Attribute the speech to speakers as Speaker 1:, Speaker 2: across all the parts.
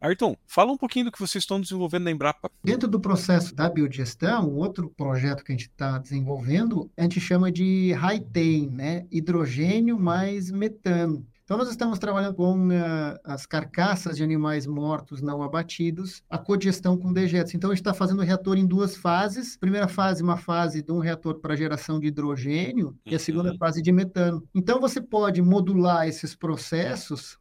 Speaker 1: Ayrton, fala um pouquinho do que vocês estão desenvolvendo na Embrapa.
Speaker 2: Dentro do processo da biodigestão, outro projeto que a gente está desenvolvendo, a gente chama de high né? Hidrogênio mais metano. Então, nós estamos trabalhando com uh, as carcaças de animais mortos não abatidos, a codigestão com dejetos. Então, a gente está fazendo o reator em duas fases. Primeira fase, uma fase de um reator para geração de hidrogênio, e a segunda uhum. fase de metano. Então, você pode modular esses processos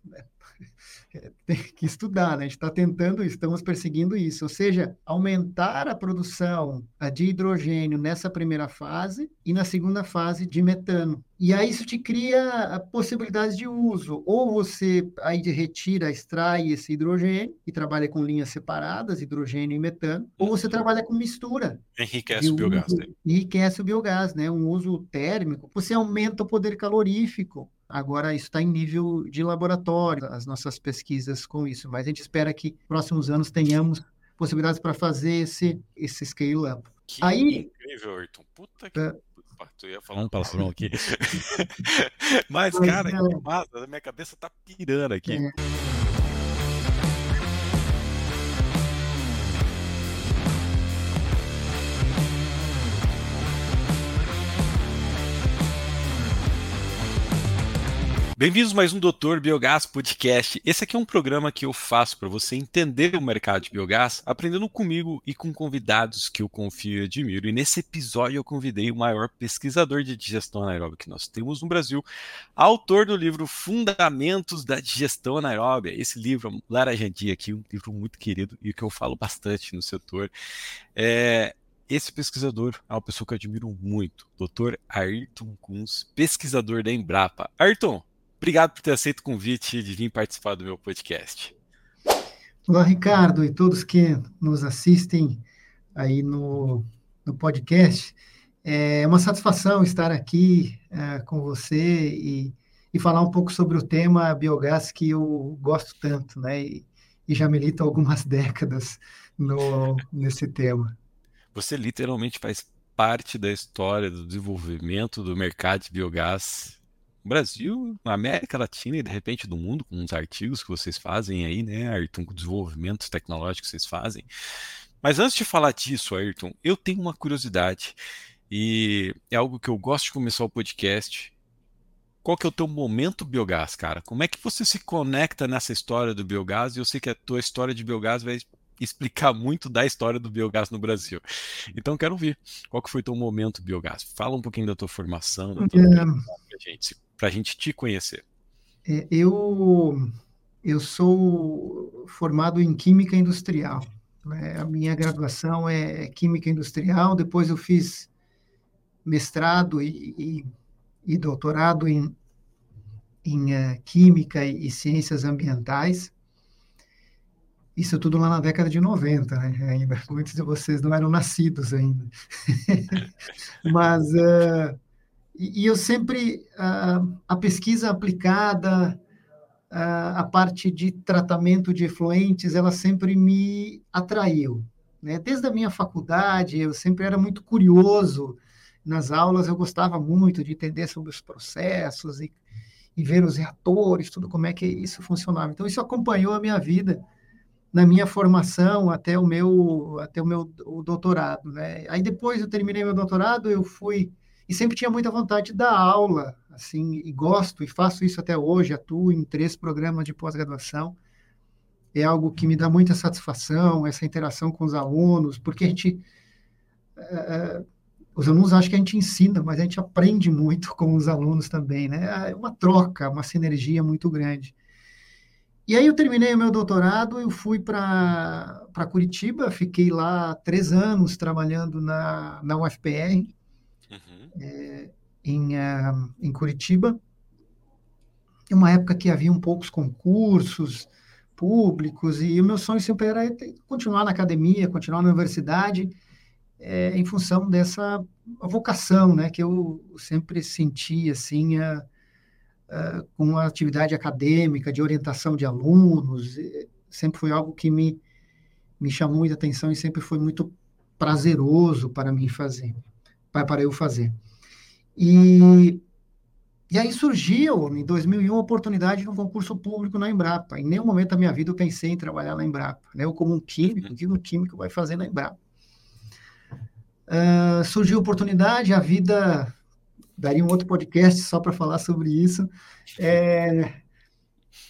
Speaker 2: tem que estudar, né? A gente está tentando, estamos perseguindo isso, ou seja, aumentar a produção de hidrogênio nessa primeira fase e na segunda fase de metano. E aí isso te cria possibilidades de uso. Ou você aí retira, extrai esse hidrogênio e trabalha com linhas separadas, hidrogênio e metano, ou você trabalha com mistura.
Speaker 1: Enriquece o biogás. Né?
Speaker 2: Enriquece o biogás, né? Um uso térmico. Você aumenta o poder calorífico. Agora, isso está em nível de laboratório, as nossas pesquisas com isso, mas a gente espera que nos próximos anos tenhamos possibilidades para fazer esse, esse scale-up.
Speaker 1: Que Aí, incrível, Ayrton. Puta que. É, tu ia falar um palavrão aqui. mas, cara, é. que massa, minha cabeça tá pirando aqui. É. Bem-vindos mais um Doutor Biogás Podcast. Esse aqui é um programa que eu faço para você entender o mercado de biogás, aprendendo comigo e com convidados que eu confio e admiro. E nesse episódio eu convidei o maior pesquisador de digestão anaeróbica que nós temos no Brasil, autor do livro Fundamentos da Digestão Anaeróbia. Esse livro, laranjadinho aqui, um livro muito querido e que eu falo bastante no setor. É, esse pesquisador é uma pessoa que eu admiro muito, Dr. Ayrton Kunz, pesquisador da Embrapa. Ayrton, Obrigado por ter aceito o convite de vir participar do meu podcast.
Speaker 2: Olá, Ricardo, e todos que nos assistem aí no, no podcast. É uma satisfação estar aqui é, com você e, e falar um pouco sobre o tema biogás que eu gosto tanto, né? E, e já milito há algumas décadas no, nesse tema.
Speaker 1: Você literalmente faz parte da história do desenvolvimento do mercado de biogás Brasil, na América Latina e de repente do mundo, com os artigos que vocês fazem aí, né, Ayrton, com desenvolvimentos tecnológicos que vocês fazem. Mas antes de falar disso, Ayrton, eu tenho uma curiosidade e é algo que eu gosto de começar o podcast. Qual que é o teu momento biogás, cara? Como é que você se conecta nessa história do biogás? E eu sei que a tua história de biogás vai explicar muito da história do biogás no Brasil. Então quero ouvir. Qual que foi teu momento biogás? Fala um pouquinho da tua formação, da tua é... gente para a gente te conhecer?
Speaker 2: É, eu, eu sou formado em Química Industrial. Né? A minha graduação é Química Industrial, depois eu fiz mestrado e, e, e doutorado em, em uh, Química e, e, Ciências Ambientais. Isso tudo lá na década de 90, né? ainda. Muitos de vocês não eram nascidos ainda. Mas uh, e, e eu sempre, uh, a pesquisa aplicada, uh, a parte de tratamento de efluentes, ela sempre me atraiu. Né? Desde a minha faculdade, eu sempre era muito curioso nas aulas, eu gostava muito de entender sobre os processos e, e ver os reatores, tudo como é que isso funcionava. Então, isso acompanhou a minha vida na minha formação até o meu até o meu o doutorado, né? Aí depois eu terminei meu doutorado, eu fui e sempre tinha muita vontade de dar aula, assim, e gosto e faço isso até hoje, atuo em três programas de pós-graduação. É algo que me dá muita satisfação, essa interação com os alunos, porque a gente uh, os alunos acham que a gente ensina, mas a gente aprende muito com os alunos também, né? É uma troca, uma sinergia muito grande. E aí eu terminei o meu doutorado, eu fui para Curitiba, fiquei lá três anos trabalhando na, na UFPR, é, em, uh, em Curitiba. Em uma época que havia poucos concursos públicos, e o meu sonho sempre era continuar na academia, continuar na universidade, é, em função dessa vocação, né, que eu sempre senti, assim, a, a, com a atividade acadêmica, de orientação de alunos, sempre foi algo que me, me chamou muita atenção e sempre foi muito prazeroso para mim fazer, para eu fazer. E E aí surgiu, em 2001, a oportunidade de um concurso público na Embrapa. Em nenhum momento da minha vida eu pensei em trabalhar na Embrapa. Né? Eu, como um químico, o que um químico vai fazer na Embrapa? Uh, surgiu a oportunidade, a vida daria um outro podcast só para falar sobre isso. É,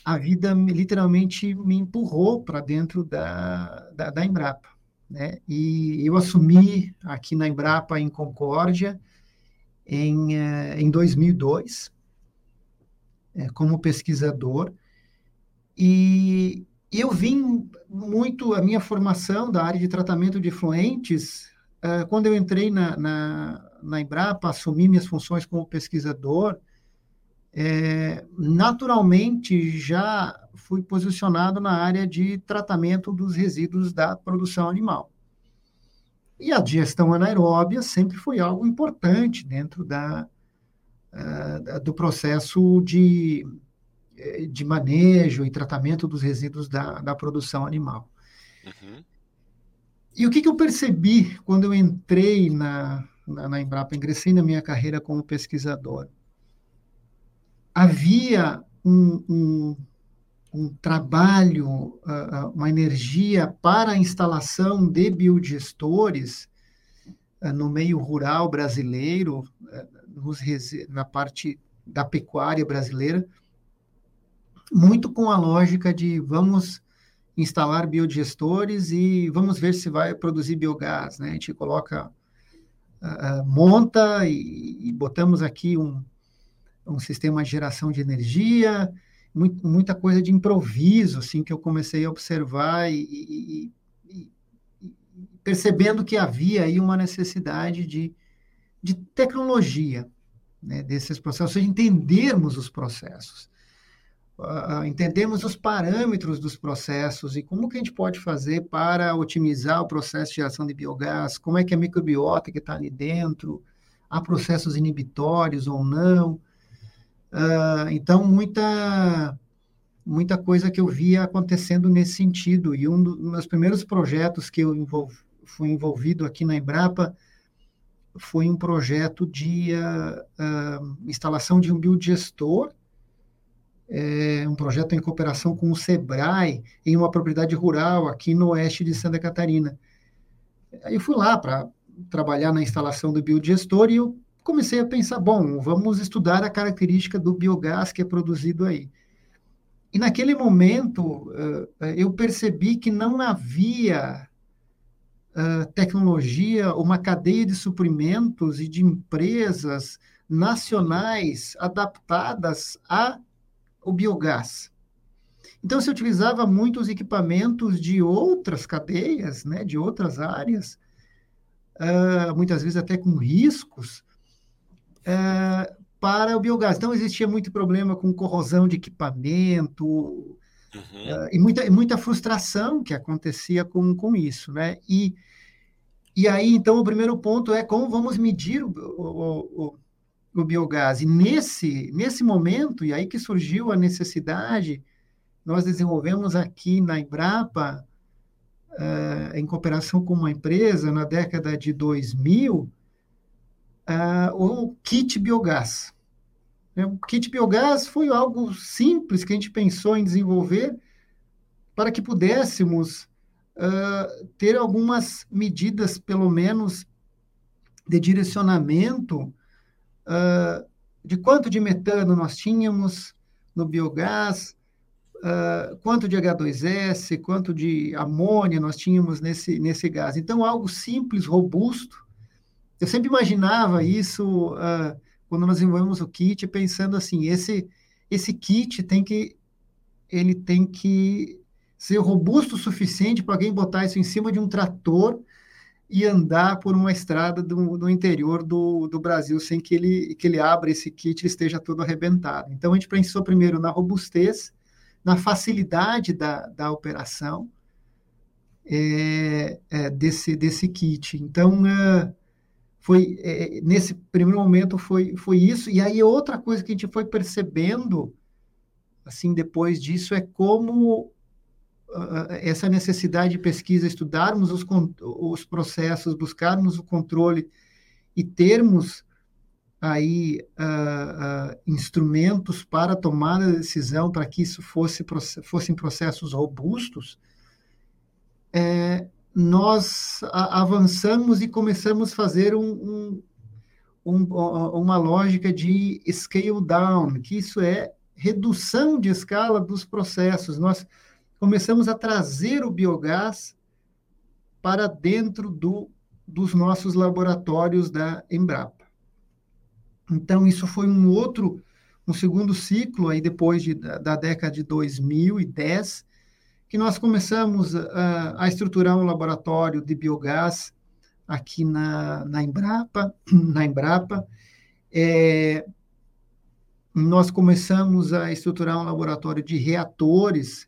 Speaker 2: a vida literalmente me empurrou para dentro da, da, da, Embrapa. Né? E eu assumi aqui na Embrapa, em Concórdia, em, eh, em 2002, é, como pesquisador, e eu vim muito, a minha formação da área de tratamento de fluentes, uh, quando eu entrei na, na, na Embrapa, assumi minhas funções como pesquisador, é, naturalmente já fui posicionado na área de tratamento dos resíduos da produção animal. E a digestão anaeróbia sempre foi algo importante dentro da, uh, do processo de, eh, de manejo e tratamento dos resíduos da, da produção animal. Uhum. E o que, que, eu percebi quando eu entrei na, na, na Embrapa, ingressei na minha carreira como pesquisador? Havia um, um um trabalho, uma energia para a instalação de biodigestores eh, no meio rural brasileiro, eh, na parte da pecuária brasileira, muito com a lógica de vamos instalar biodigestores e vamos ver se vai produzir biogás, né? A gente coloca, monta e, botamos aqui um, um sistema de geração de energia, muito, muita coisa de improviso, assim, que eu comecei a observar e, e, e, percebendo que havia aí uma necessidade de, de tecnologia né, desses processos, seja, entendermos os processos, uh, entendermos os parâmetros dos processos e como que a gente pode fazer para otimizar o processo de geração de biogás, como é que a microbiota que está ali dentro, há processos inibitórios ou não, Uh, então, muita, muita coisa que eu via acontecendo nesse sentido. E um dos meus primeiros projetos que eu fui envolvido aqui na Embrapa foi um projeto de uh, uh, instalação de um biodigestor, é, um projeto em cooperação com o SEBRAE, em uma propriedade rural aqui no oeste de Santa Catarina. Aí eu fui lá para trabalhar na instalação do biodigestor e eu comecei a pensar, bom, vamos estudar a característica do biogás que é produzido aí. E naquele momento eu percebi que não havia tecnologia, uma cadeia de suprimentos e de empresas nacionais adaptadas ao biogás. Então, se utilizava muitos equipamentos de outras cadeias, né, de outras áreas, muitas vezes até com riscos, é, para o biogás. Então, existia muito problema com corrosão de equipamento uhum. uh, e muita, muita frustração que acontecia com, com isso, né? E, e aí, então, o primeiro ponto é como vamos medir o, o, o, o biogás. E nesse, nesse momento, e aí que surgiu a necessidade, nós desenvolvemos aqui na Embrapa, uh, em cooperação com uma empresa, na década de 2000, o kit biogás. É, o kit biogás foi algo simples que a gente pensou em desenvolver para que pudéssemos uh, ter algumas medidas, pelo menos, de direcionamento uh, de quanto de metano nós tínhamos no biogás, uh, quanto de H2S, quanto de amônia nós tínhamos nesse, nesse gás. Então, algo simples, robusto, eu sempre imaginava isso uh, quando nós desenvolvemos o kit, pensando assim, esse esse kit tem que ele tem que ser robusto o suficiente para alguém botar isso em cima de um trator e andar por uma estrada do, do interior do, do Brasil sem que ele, que ele abra esse kit e esteja todo arrebentado. Então, a gente pensou primeiro na robustez, na facilidade da, da operação é, é, desse, desse kit. Então, uh, foi é, nesse primeiro momento foi, foi isso. E aí outra coisa que a gente foi percebendo assim depois disso é como uh, essa necessidade de pesquisa estudarmos os, os processos buscarmos o controle e termos aí uh, uh, instrumentos para tomar a decisão para que isso fosse fossem processos robustos, é, nós avançamos e começamos a fazer um, um, um, uma lógica de scale down, que isso é redução de escala dos processos. Nós começamos a trazer o biogás para dentro do, dos nossos laboratórios da Embrapa. Então, isso foi um outro, um segundo ciclo, aí depois de, da, da década de 2010, que nós começamos a, a estruturar um laboratório de biogás aqui na, na Embrapa, na Embrapa. É, nós começamos a estruturar um laboratório de reatores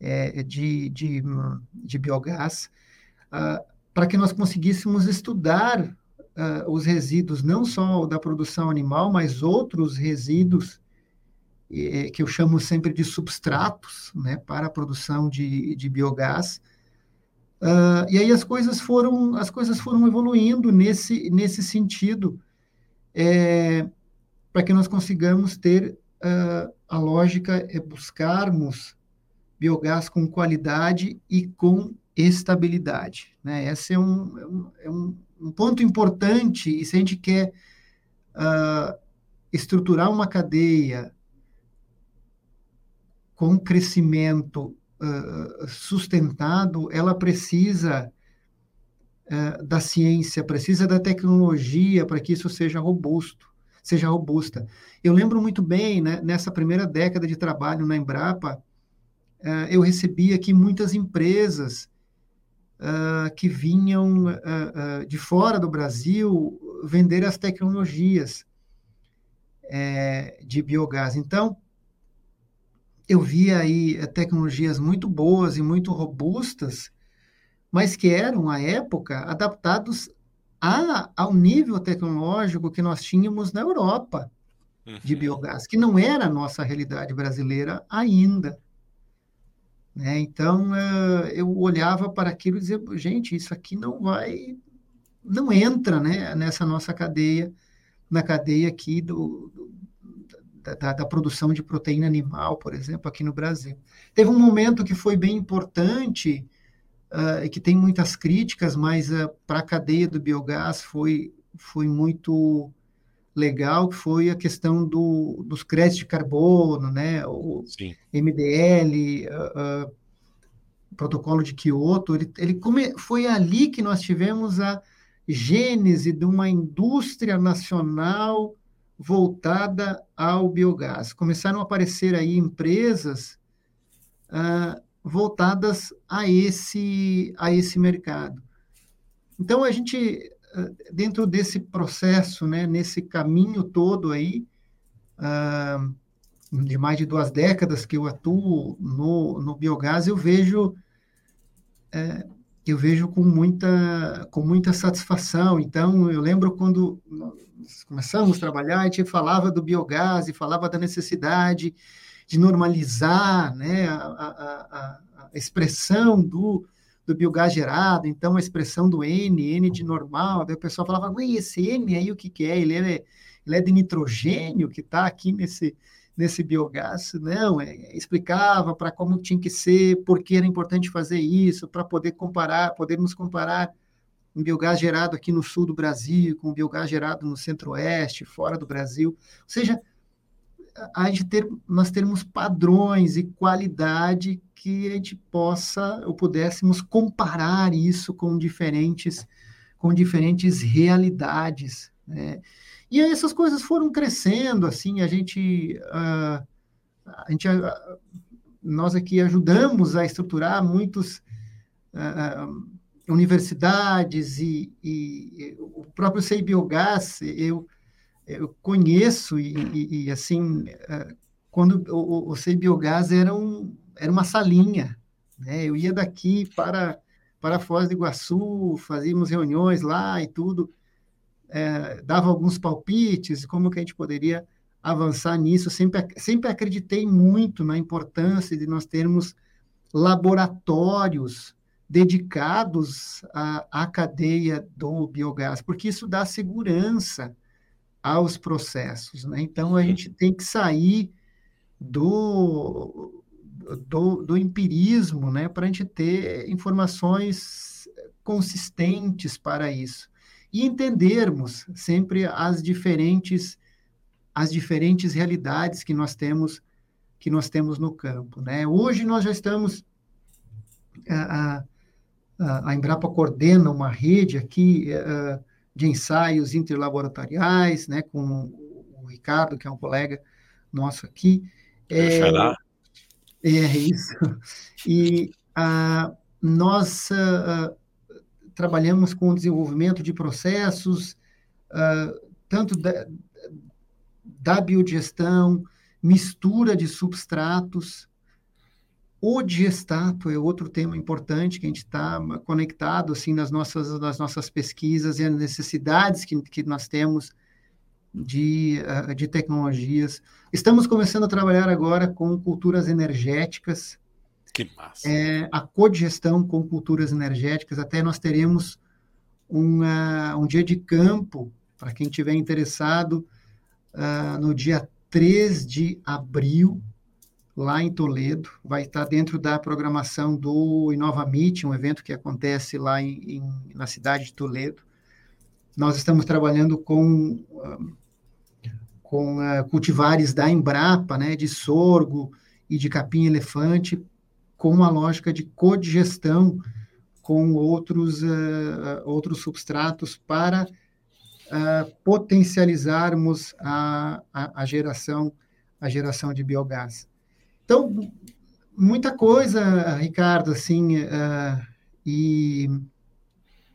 Speaker 2: é, de, de, de, biogás, uh, para que nós conseguíssemos estudar uh, os resíduos, não só da produção animal, mas outros resíduos é, que eu chamo sempre de substratos, né, para a produção de, de biogás. Uh, e aí as coisas foram as coisas foram evoluindo nesse nesse sentido, é, para que nós consigamos ter uh, a lógica é buscarmos biogás com qualidade e com estabilidade. Né? Esse é um, é um, um ponto importante, e se a gente quer uh, estruturar uma cadeia com crescimento uh, sustentado, ela precisa uh, da ciência, precisa da tecnologia para que isso seja robusto, seja robusta. Eu lembro muito bem, né, nessa primeira década de trabalho na Embrapa, uh, eu recebi aqui muitas empresas que vinham de fora do Brasil vender as tecnologias de biogás. Então, eu via aí eh, tecnologias muito boas e muito robustas, mas que eram, à época, adaptados a, ao nível tecnológico que nós tínhamos na Europa de uhum. biogás, que não era a nossa realidade brasileira ainda. Né? Então, eh, eu olhava para aquilo e dizia, gente, isso aqui não vai, não entra né, nessa nossa cadeia, na cadeia aqui do, da, da, produção de proteína animal, por exemplo, aqui no Brasil. Teve um momento que foi bem importante, uh, que tem muitas críticas, mas uh, para a cadeia do biogás foi, foi muito legal, que foi a questão do, dos créditos de carbono, né, o Sim. MDL, uh, protocolo de Kyoto, ele, ele come, foi ali que nós tivemos a gênese de uma indústria nacional voltada ao biogás. Começaram a aparecer aí empresas ah, voltadas a esse, a esse mercado. Então, a gente, ah, dentro desse processo, né, nesse caminho todo aí, ah, de mais de duas décadas que eu atuo no, no biogás, eu vejo é, eu vejo com muita, com muita satisfação. Então, eu lembro quando começamos a trabalhar, a gente falava do biogás e falava da necessidade de normalizar né, a, a, a expressão do, do biogás gerado, então a expressão do N, N de normal, daí o pessoal falava, Ué, esse N aí o que, que é? Ele é, ele é de nitrogênio que está aqui nesse, nesse biogás. Não, é, explicava para como tinha que ser, por que era importante fazer isso, para poder comparar, podermos comparar um biogás gerado aqui no sul do Brasil com um biogás gerado no centro-oeste, fora do Brasil. Ou seja, a gente ter, nós termos padrões e qualidade que a gente possa ou pudéssemos comparar isso com diferentes com diferentes realidades, né? E aí essas coisas foram crescendo, assim, a gente, uh, a gente uh, nós aqui ajudamos a estruturar muitos uh, universidades e, e, o próprio Sei Biogás, eu, eu conheço e, e, e assim, quando o, o Biogás era, um, era uma salinha, né? Eu ia daqui para para Foz do Iguaçu, fazíamos reuniões lá e tudo, é, dava alguns palpites, como que a gente poderia avançar nisso. Sempre, sempre acreditei muito na importância de nós termos laboratórios dedicados à, à cadeia do biogás, porque isso dá segurança aos processos. Né? Então, a gente tem que sair do, do, do empirismo né? para a gente ter informações consistentes para isso. E entendermos sempre as diferentes, as diferentes realidades que nós temos que nós temos no campo. Né? Hoje nós já estamos a, a, a Embrapa coordena uma rede aqui uh, de ensaios interlaboratoriais, né, com o Ricardo, que é um colega nosso aqui.
Speaker 1: É,
Speaker 2: é isso. E uh, nós uh, trabalhamos com o desenvolvimento de processos, tanto da, da biodigestão, mistura de substratos, o digestato é outro tema importante que a gente está conectado assim nas nossas nas nossas pesquisas e as necessidades que, que nós temos de, uh, de tecnologias. Estamos começando a trabalhar agora com culturas energéticas.
Speaker 1: Que massa!
Speaker 2: É, a codigestão com culturas energéticas. Até nós teremos um, uh, um dia de campo, para quem estiver interessado, uh, no dia 3 de abril, lá em Toledo, vai estar dentro da programação do Inova Meet, um evento que acontece lá em, em, na cidade de Toledo. Nós estamos trabalhando com, com uh, cultivares da Embrapa, né, de sorgo e de capim-elefante, com uma lógica de codigestão com outros, uh, outros substratos para uh, potencializarmos a, a, a, geração, a geração de biogás. Então, muita coisa, Ricardo, assim, uh, e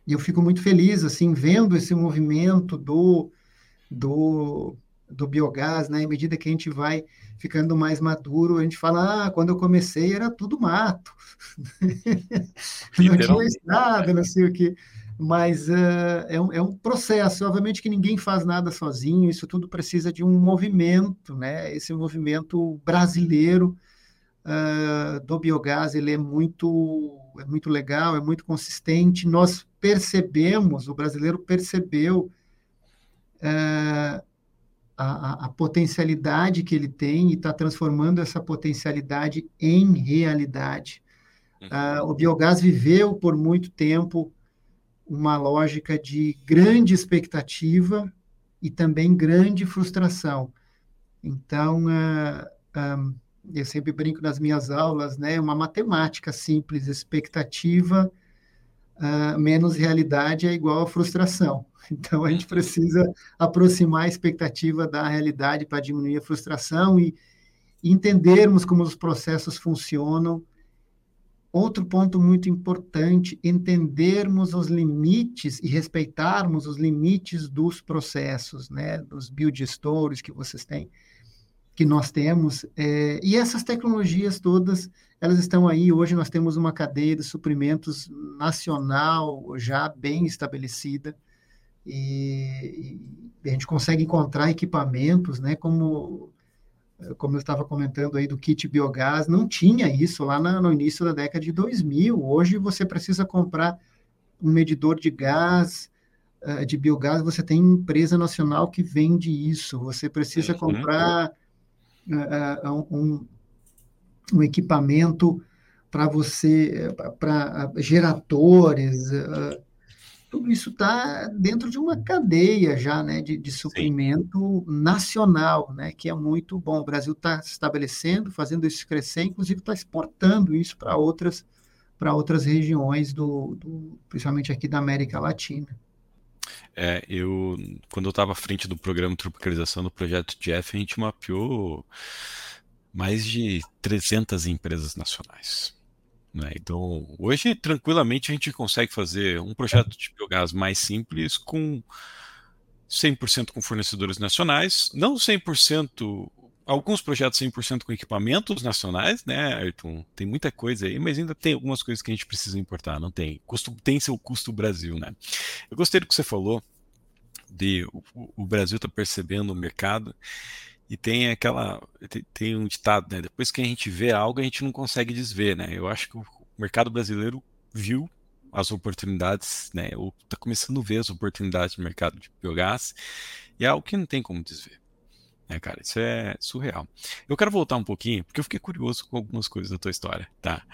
Speaker 2: eu fico muito feliz, assim, vendo esse movimento do, do, do biogás, né? À medida que a gente vai ficando mais maduro, a gente fala, ah, quando eu comecei era tudo mato, não tinha estrada, não sei o que, mas uh, é, um, é um processo, obviamente que ninguém faz nada sozinho, isso tudo precisa de um movimento, né? Esse movimento brasileiro uh, do biogás ele é muito é muito legal, é muito consistente. Nós percebemos, o brasileiro percebeu uh, a, a, potencialidade que ele tem e está transformando essa potencialidade em realidade. Uh, o biogás viveu por muito tempo uma lógica de grande expectativa e também grande frustração. Então, uh, um, eu sempre brinco nas minhas aulas, né? Uma matemática simples, expectativa uh, menos realidade é igual a frustração. Então a gente precisa aproximar a expectativa da realidade para diminuir a frustração e, e entendermos como os processos funcionam. Outro ponto muito importante, entendermos os limites e respeitarmos os limites dos processos, né, dos biodigestores que vocês têm que nós temos. É, e essas tecnologias todas, elas estão aí. Hoje nós temos uma cadeia de suprimentos nacional já bem estabelecida. E, e a gente consegue encontrar equipamentos, né, como como eu estava comentando aí do kit biogás, não tinha isso lá na, no início da década de 2000. Hoje você precisa comprar um medidor de gás, uh, de biogás, você tem empresa nacional que vende isso. Você precisa uhum. comprar uh, um, um, equipamento para você, para geradores, tudo isso está dentro de uma cadeia já, né, de, de suprimento Sim. nacional, né, que é muito bom. O Brasil está se estabelecendo, fazendo isso crescer, inclusive está exportando isso para outras para outras regiões do, do, principalmente aqui da América Latina.
Speaker 1: É, eu, quando eu estava à frente do programa de tropicalização do projeto Jeff, a gente mapeou mais de 300 empresas nacionais. Né? Então, hoje, tranquilamente, a gente consegue fazer um projeto de biogás mais simples com 100% com fornecedores nacionais, não 100% alguns projetos 100% com equipamentos nacionais, né, Ayrton? Tem muita coisa aí, mas ainda tem algumas coisas que a gente precisa importar, não tem? Custo, tem seu custo Brasil, né? Eu gostei do que você falou de o, o Brasil está percebendo o mercado e tem aquela tem, um ditado, né? Depois que a gente vê algo, a gente não consegue desver, né? Eu acho que o mercado brasileiro viu as oportunidades, né? Ou está começando a ver as oportunidades no mercado de biogás, e é algo que não tem como desver. É, cara, isso é surreal. Eu quero voltar um pouquinho, porque eu fiquei curioso com algumas coisas da tua história, tá?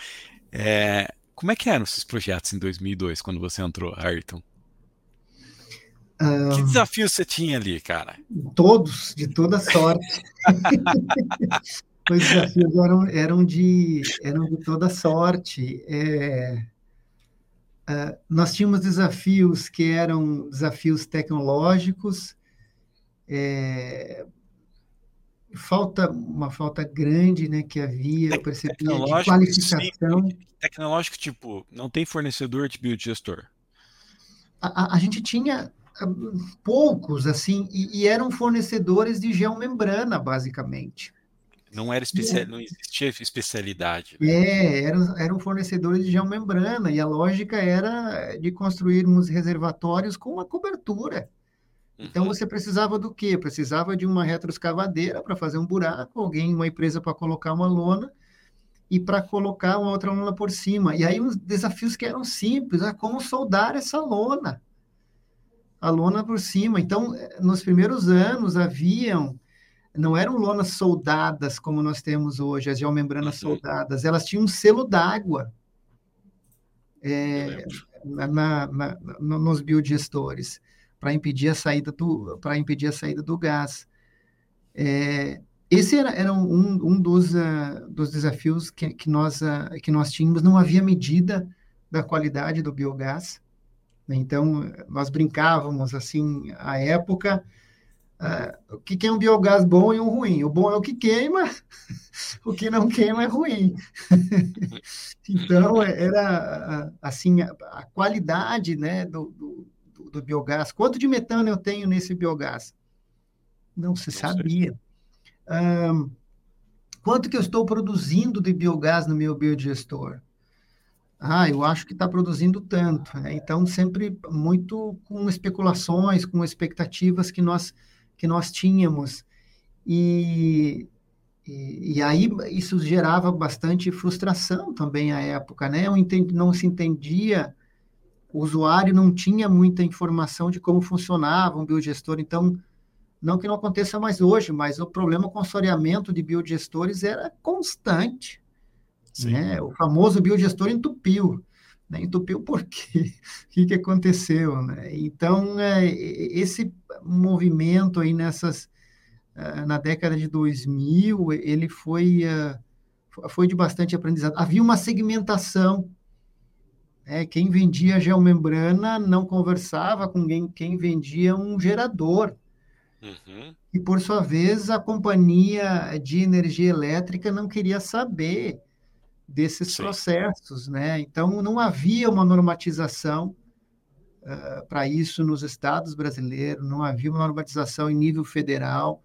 Speaker 1: É, como é que eram esses projetos em 2002, quando você entrou, Ayrton? Que desafio você tinha ali, cara?
Speaker 2: Todos, de toda sorte. Os desafios eram, eram, de, eram de toda sorte. É, uh, nós tínhamos desafios que eram desafios tecnológicos, é, falta uma falta grande né, que havia, eu percebi, de qualificação.
Speaker 1: Sim. Tecnológico, tipo, não tem fornecedor de biodigestor?
Speaker 2: A, a, a gente tinha poucos, assim, e, e, eram fornecedores de geomembrana, basicamente.
Speaker 1: Não era especial, não existia especialidade.
Speaker 2: Né? É, eram, eram fornecedores de geomembrana, e a lógica era de construirmos reservatórios com uma cobertura. Então, uhum. você precisava do quê? Precisava de uma retroescavadeira para fazer um buraco, alguém, uma empresa para colocar uma lona e para colocar uma outra lona por cima. E aí, os desafios que eram simples, ah, como soldar essa lona? A lona por cima. Então, nos primeiros anos haviam não eram lonas soldadas como nós temos hoje, as geomembranas uhum. soldadas, elas tinham um selo d'água é, na, na, nos biodigestores para impedir a saída do para impedir a saída do gás. É, esse era, era um, um dos, uh, dos desafios que, que, nós, uh, que nós tínhamos. Não havia medida da qualidade do biogás. Então, nós brincávamos assim, à época, uh, o que é um biogás bom e um ruim? O bom é o que queima, o que não queima é ruim. então, era assim, a, a qualidade né, do, do, do, biogás. Quanto de metano eu tenho nesse biogás? Não se sabia. Um, quanto que eu estou produzindo de biogás no meu biodigestor? Ah, eu acho que está produzindo tanto. Né? Então, sempre muito com especulações, com expectativas que nós, que nós tínhamos. E, e, e aí isso gerava bastante frustração também à época, né? Entendi, não se entendia, o usuário não tinha muita informação de como funcionava um biodigestor, então, não que não aconteça mais hoje, mas o problema com o de biodigestores era constante. Né? O famoso biodigestor entupiu. Né? Entupiu por quê? O que, que aconteceu? Né? Então, é, esse movimento aí nessas, uh, na década de 2000, ele foi, uh, foi de bastante aprendizado. Havia uma segmentação. Né? Quem vendia geomembrana não conversava com quem, quem vendia um gerador. Uhum. E, por sua vez, a companhia de energia elétrica não queria saber desses Sim. processos, né? Então não havia uma normatização uh, para isso nos estados brasileiros, não havia uma normatização em nível federal.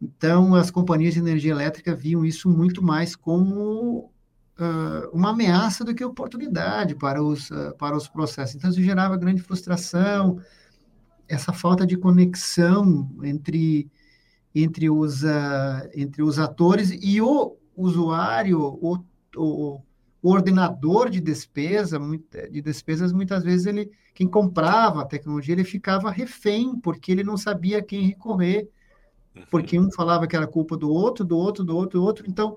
Speaker 2: Então as companhias de energia elétrica viam isso muito mais como uh, uma ameaça do que oportunidade para os uh, para os processos. Então isso gerava grande frustração, essa falta de conexão entre entre os entre os atores e o usuário, o o, o ordenador de despesa, de despesas, muitas vezes ele, quem comprava a tecnologia, ele ficava refém, porque ele não sabia a quem recorrer, uhum. porque um falava que era culpa do outro, do outro, do outro, do outro. Então,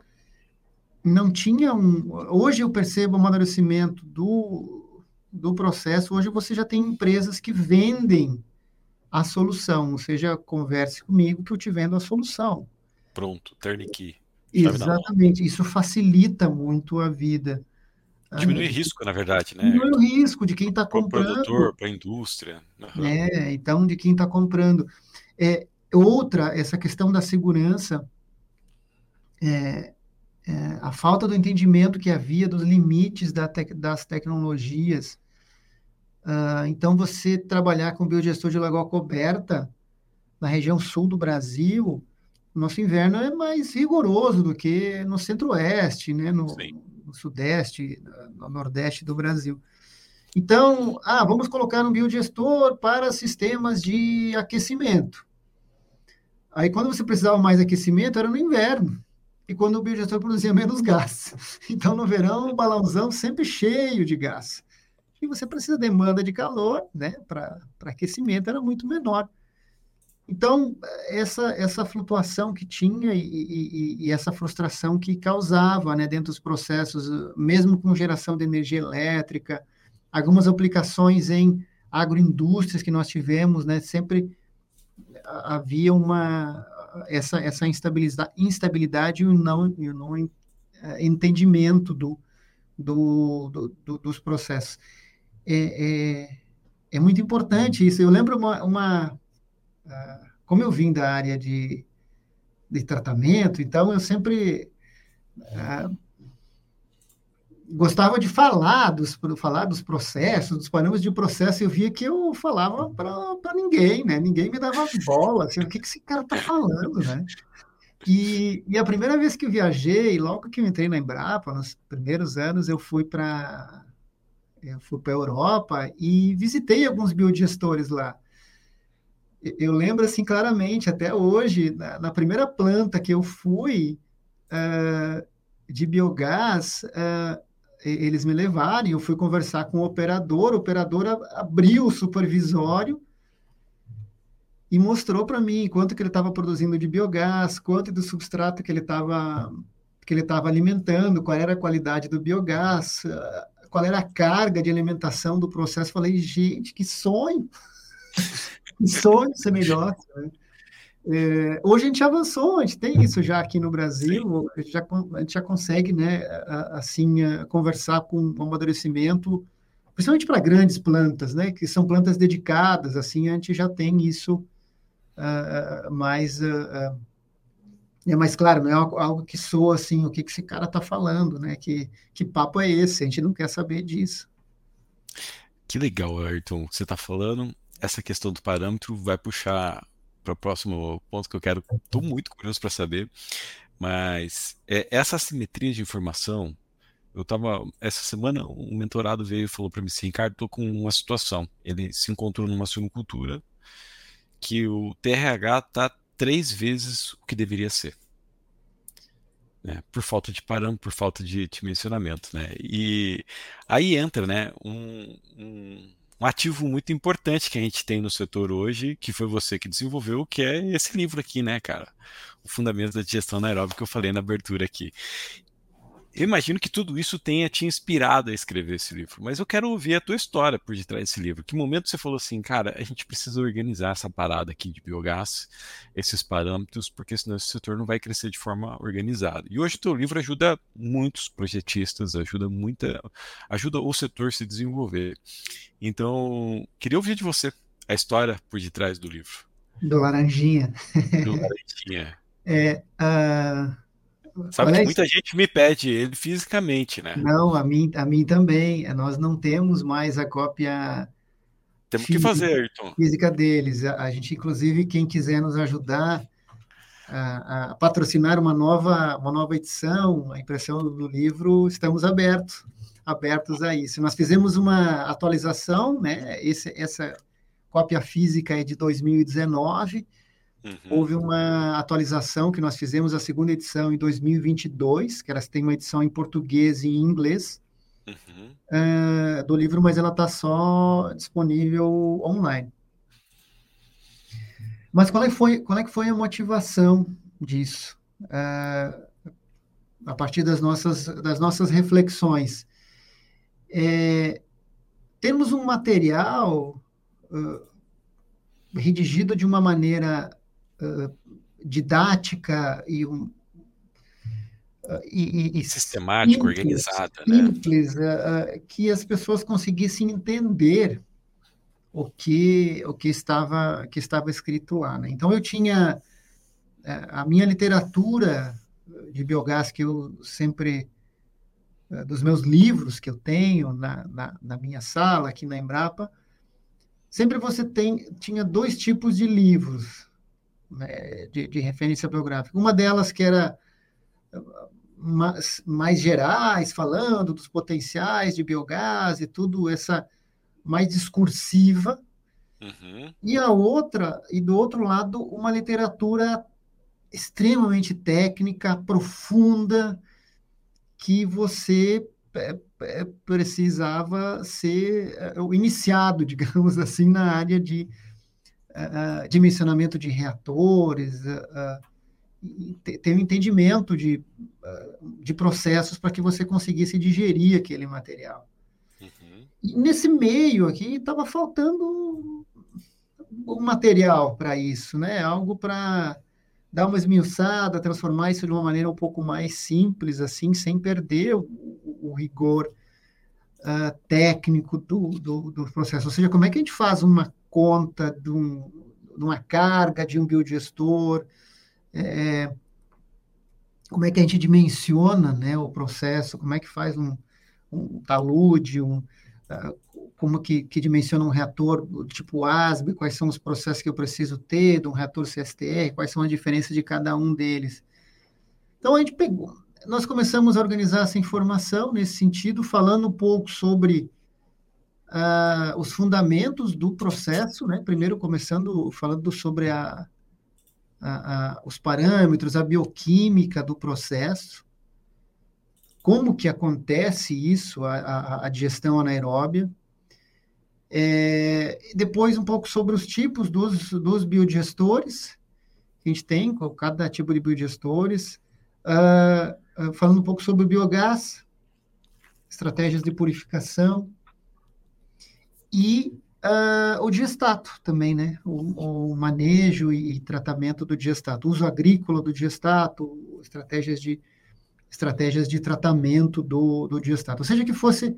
Speaker 2: não tinha um. Hoje eu percebo o amadurecimento do, do processo. Hoje você já tem empresas que vendem a solução, ou seja, converse comigo que eu te vendo a solução.
Speaker 1: Pronto, turnkey.
Speaker 2: Exatamente, isso facilita muito a vida.
Speaker 1: Diminui o risco, na verdade, né?
Speaker 2: Diminui o risco de quem está comprando.
Speaker 1: Para o produtor, para a indústria.
Speaker 2: Uhum. É, então, de quem está comprando. É, outra, essa questão da segurança, é, é, a falta do entendimento que havia dos limites da tec das tecnologias. Uh, então, você trabalhar com biodigestor de lagoa coberta na região sul do Brasil, nosso inverno é mais rigoroso do que no centro-oeste, né, no, no, sudeste, no nordeste do Brasil. Então, ah, vamos colocar um biodigestor para sistemas de aquecimento. Aí, quando você precisava mais aquecimento, era no inverno. E quando o biodigestor produzia menos gás. Então, no verão, o balãozão sempre cheio de gás. e você precisa de demanda de calor, né, para aquecimento era muito menor. Então, essa, essa flutuação que tinha e, e, e, essa frustração que causava né, dentro dos processos, mesmo com geração de energia elétrica, algumas aplicações em agroindústrias que nós tivemos, né, sempre havia uma essa, essa instabilidade, instabilidade e o não, e não é, entendimento do, do, do, do dos processos. É, é, é, muito importante isso. Eu lembro uma, uma como eu vim da área de, de tratamento, então eu sempre uh, gostava de falar dos, falar dos processos, dos parâmetros de processo, eu via que eu falava para ninguém, né? Ninguém me dava bola, assim, o que, que esse cara está falando, né? E, e, a primeira vez que eu viajei, logo que eu entrei na Embrapa, nos primeiros anos, eu fui para eu fui para a Europa e visitei alguns biodigestores lá. Eu lembro assim claramente, até hoje, na, na primeira planta que eu fui uh, de biogás, uh, eles me levaram, eu fui conversar com o operador, o operador abriu o supervisório e mostrou para mim quanto que ele estava produzindo de biogás, quanto do substrato que ele estava que ele estava alimentando, qual era a qualidade do biogás, qual era a carga de alimentação do processo. Falei, gente, que sonho! Sonho ser melhor. Né? É, hoje a gente avançou, a gente tem isso já aqui no Brasil, a gente já, a gente já consegue, né, assim, conversar com um amadurecimento, principalmente para grandes plantas, né, que são plantas dedicadas, assim, a gente já tem isso uh, mais, uh, é mais claro, não é algo, algo, que soa, assim, o que, que esse cara está falando, né, que, que papo é esse, a gente não quer saber disso.
Speaker 1: Que legal, Ayrton, você está falando, essa questão do parâmetro vai puxar para o próximo ponto que eu quero. Estou muito curioso para saber, mas é, essa assimetria de informação. Eu estava essa semana um mentorado veio e falou para mim assim, Ricardo, estou com uma situação. Ele se encontrou numa suinocultura que o TRH está três vezes o que deveria ser. Né, por falta de parâmetro, por falta de dimensionamento, né? E aí entra, né, um, um, um ativo muito importante que a gente tem no setor hoje, que foi você que desenvolveu, que é esse livro aqui, né, cara? O Fundamento da Digestão Anaeróbica que eu falei na abertura aqui. Eu imagino que tudo isso tenha te inspirado a escrever esse livro, mas eu quero ouvir a tua história por detrás desse livro. Que momento você falou assim, cara, a gente precisa organizar essa parada aqui de biogás, esses parâmetros, porque senão esse setor não vai crescer de forma organizada. E hoje o teu livro ajuda muitos projetistas, ajuda muita, ajuda o setor a se desenvolver. Então, queria ouvir de você a história por detrás do livro.
Speaker 2: Do Laranjinha.
Speaker 1: Do Laranjinha.
Speaker 2: é, uh
Speaker 1: Sabe que muita gente me pede ele fisicamente, né?
Speaker 2: Não, a mim, a mim também. Nós não temos mais a cópia
Speaker 1: temos física, que fazer, Ayrton.
Speaker 2: física deles. A, a, gente, inclusive, quem quiser nos ajudar a, a, patrocinar uma nova, uma nova edição, a impressão do livro, estamos abertos, abertos a isso. Nós fizemos uma atualização, né? Esse, essa cópia física é de 2019 Uhum. Houve uma atualização que nós fizemos a segunda edição em 2022, que elas têm uma edição em português e em inglês uhum. uh, do livro, mas ela está só disponível online. Mas qual é, foi, qual é que foi a motivação disso? Uh, a partir das nossas, das nossas reflexões. É, temos um material uh, redigido de uma maneira didática e um
Speaker 1: e, e, sistemática, simples, organizada, né?
Speaker 2: simples, uh, que as pessoas conseguissem entender o que o que estava que estava escrito lá. Né? Então eu tinha uh, a minha literatura de biogás que eu sempre uh, dos meus livros que eu tenho na, na, na, minha sala aqui na Embrapa, sempre você tem tinha dois tipos de livros né, de, de, referência biográfica. Uma delas que era mais, mais, gerais, falando dos potenciais de biogás e tudo essa mais discursiva. Uhum. E a outra, e do outro lado, uma literatura extremamente técnica, profunda, que você é, é, precisava ser iniciado, digamos assim, na área de uh, dimensionamento de reatores, ter um entendimento de, de processos para que você conseguisse digerir aquele material. Uhum. E nesse meio aqui estava faltando um material para isso, né? Algo para dar uma esmiuçada, transformar isso de uma maneira um pouco mais simples, assim, sem perder o, o rigor uh, técnico do, do, do, processo. Ou seja, como é que a gente faz uma conta de, um, de uma carga de um biodigestor, é, como é que a gente dimensiona né, o processo, como é que faz um, um talude, um, uh, como que, que dimensiona um reator tipo ASB, quais são os processos que eu preciso ter de um reator CSTR, quais são as diferenças de cada um deles. Então, a gente pegou, nós começamos a organizar essa informação nesse sentido, falando um pouco sobre uh, os fundamentos do processo, né? primeiro começando falando sobre a, a, a, os parâmetros, a bioquímica do processo, como que acontece isso, a, digestão anaeróbia, é, depois, um pouco sobre os tipos dos, dos biodigestores que a gente tem, cada tipo de biodigestores. Uh, uh, falando um pouco sobre o biogás, estratégias de purificação. E uh, o digestato também, né? O, o, manejo e tratamento do digestato, uso agrícola do digestato, estratégias de, estratégias de tratamento do, do digestato. Ou seja, que fosse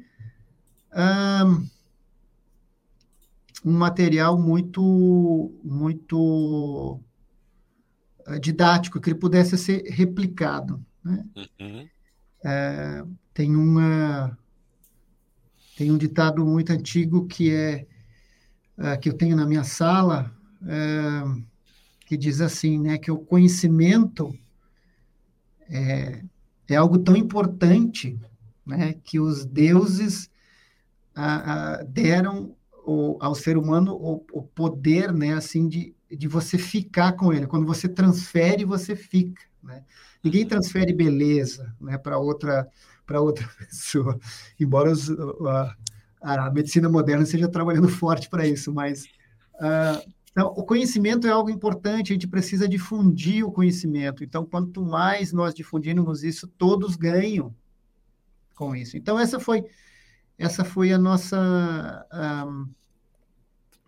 Speaker 2: um material muito, muito eh, didático, que ele pudesse ser replicado. Né? Uhum. É, tem uma tem um ditado muito antigo que é, é que eu tenho na minha sala é, que diz assim, né, que o conhecimento é, é algo tão importante, né, que os deuses a, a, deram o, ao ser humano o, o, poder, né, assim, de, de você ficar com ele. Quando você transfere, você fica, né? Ninguém uhum. transfere beleza, né, para outra para outra pessoa, embora os, a, a, medicina moderna esteja trabalhando forte para isso, mas uh, então, o conhecimento é algo importante, a gente precisa difundir o conhecimento. Então, quanto mais nós difundirmos isso, todos ganham com isso. Então, essa foi essa foi a nossa a,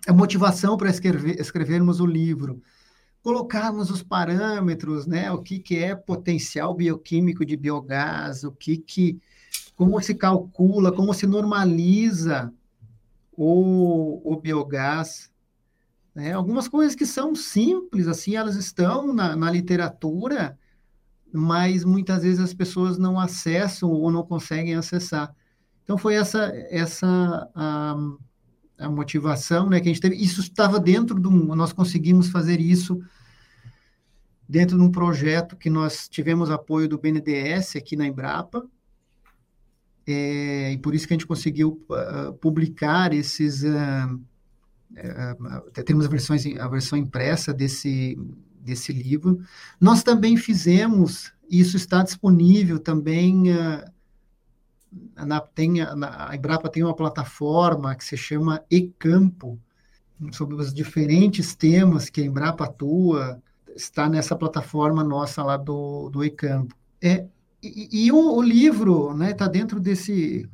Speaker 2: a motivação para escrever, escrevermos o livro. Colocarmos os parâmetros, né? O que, que é potencial bioquímico de biogás, o que, que como se calcula, como se normaliza o, o biogás. Né? Algumas coisas que são simples, assim, elas estão na, na literatura, mas muitas vezes as pessoas não acessam ou não conseguem acessar. Então foi essa essa a, a motivação, né, que a gente teve. Isso estava dentro de um, nós conseguimos fazer isso dentro de um projeto que nós tivemos apoio do BNDES aqui na Embrapa, é, e por isso que a gente conseguiu uh, publicar esses. Uh, uh, temos a, versões, a versão impressa desse, desse livro. Nós também fizemos, isso está disponível também na, tem, na, a Embrapa tem uma plataforma que se chama E-Campo, sobre os diferentes temas que a Embrapa atua, está nessa plataforma nossa lá do, do E-Campo. É, e, e o, o, livro está né, tá dentro desse,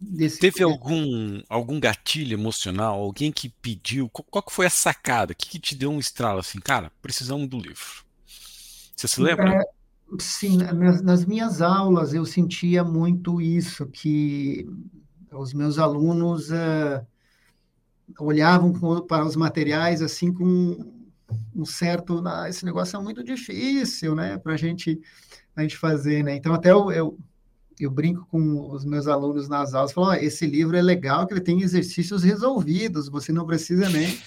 Speaker 2: desse...
Speaker 1: Teve algum, algum gatilho emocional? Alguém que pediu? Qual, qual foi a sacada? O que, que te deu um estralo assim? Cara, precisamos do livro. Você se lembra?
Speaker 2: É, Sim, nas, minhas aulas eu sentia muito isso, que os meus alunos uh, olhavam para os materiais assim com um certo, ah, esse negócio é muito difícil, né, para a gente a gente fazer, né? Então até eu, eu, eu brinco com os meus alunos nas aulas, falo, oh, esse livro é legal, que ele tem exercícios resolvidos, você não precisa nem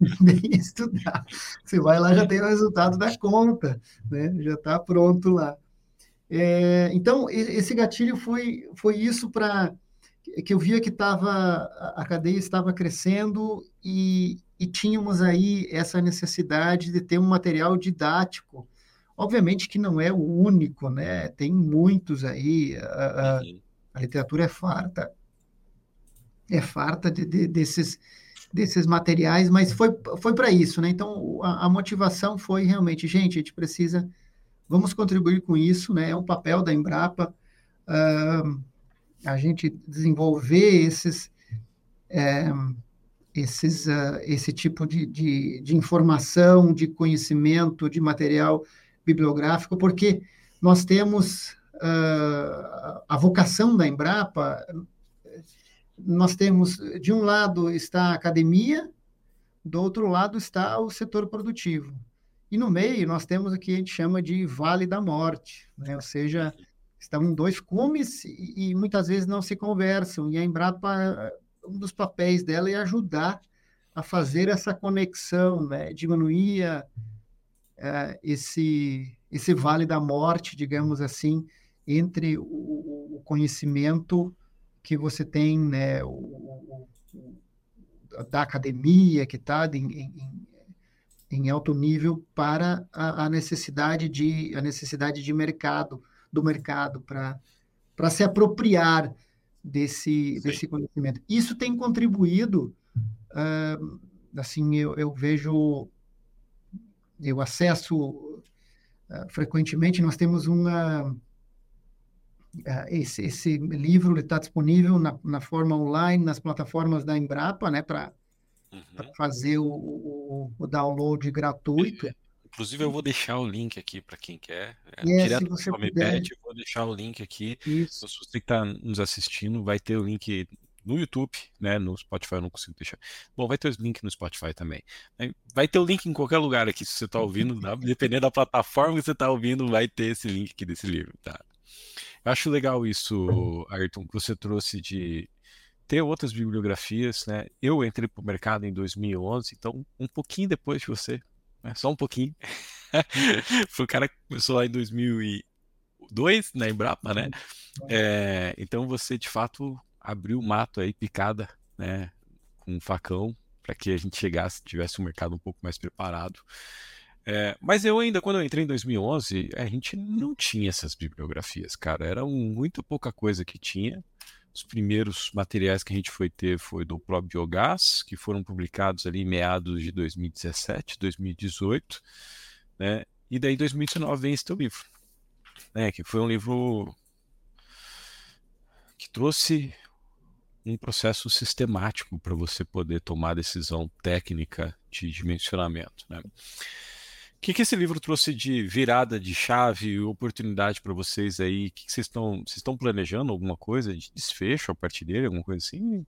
Speaker 2: nem estudar. Você vai lá, já tem o resultado da conta, né? já está pronto lá. É, então, esse gatilho foi, foi isso para que eu via que tava, a cadeia estava crescendo e, e tínhamos aí essa necessidade de ter um material didático. Obviamente que não é o único, né? Tem muitos aí. A, a, A literatura é farta, é farta de, de, desses, desses materiais, mas foi, foi para isso, né? Então, a, a, motivação foi realmente, gente, a gente precisa, vamos contribuir com isso, né? É um papel da Embrapa uh, a gente desenvolver esses, é, esses, uh, esse tipo de, de, de informação, de conhecimento, de material bibliográfico, porque nós temos uh, a vocação da Embrapa, nós temos, de um lado está a academia, do outro lado está o setor produtivo. E no meio nós temos o que a gente chama de Vale da Morte, né? ou seja, estão dois cumes e, e muitas vezes não se conversam. E a Embrapa, um dos papéis dela é ajudar a fazer essa conexão, né? diminuir esse, esse Vale da Morte, digamos assim, entre o, o conhecimento que você tem, né, o, o, da academia, que está em, em, em, alto nível, para a, a, necessidade de a necessidade de mercado do mercado para para se apropriar desse desse conhecimento. Isso tem contribuído, uh, assim, eu, eu vejo, eu acesso uh, frequentemente. Nós temos uma esse, esse livro está disponível na, na, forma online, nas plataformas da Embrapa, né, para uhum. fazer o, o, o, download gratuito.
Speaker 1: Inclusive, eu vou deixar o link aqui para quem quer.
Speaker 2: É, é direto se você
Speaker 1: puder. eu vou deixar o link aqui. Isso. Se você que está nos assistindo, vai ter o link no YouTube, né? No Spotify eu não consigo deixar. Bom, vai ter o link no Spotify também. Vai ter o link em qualquer lugar aqui, se você está ouvindo, dependendo da plataforma que você está ouvindo, vai ter esse link aqui desse livro, tá? Acho legal isso, Ayrton, que você trouxe de ter outras bibliografias, né? Eu entrei para o mercado em 2011, então um pouquinho depois de você, né? só um pouquinho. Foi o cara que começou lá em 2002 na Embrapa, né? É, então você de fato abriu o mato aí, picada, né? Com um facão para que a gente chegasse, tivesse um mercado um pouco mais preparado. É, mas eu ainda, quando eu entrei em 2011, a gente não tinha essas bibliografias, cara. Era muito pouca coisa que tinha. Os primeiros materiais que a gente foi ter foi do próprio Biogás, que foram publicados ali em meados de 2017, 2018, né? E daí em 2019 vem esse teu livro, né? Que foi um livro que trouxe um processo sistemático para você poder tomar decisão técnica de dimensionamento, né? O que, que esse livro trouxe de virada de chave, oportunidade para vocês aí? O que, que vocês estão vocês estão planejando alguma coisa de desfecho a partir dele, alguma coisa assim?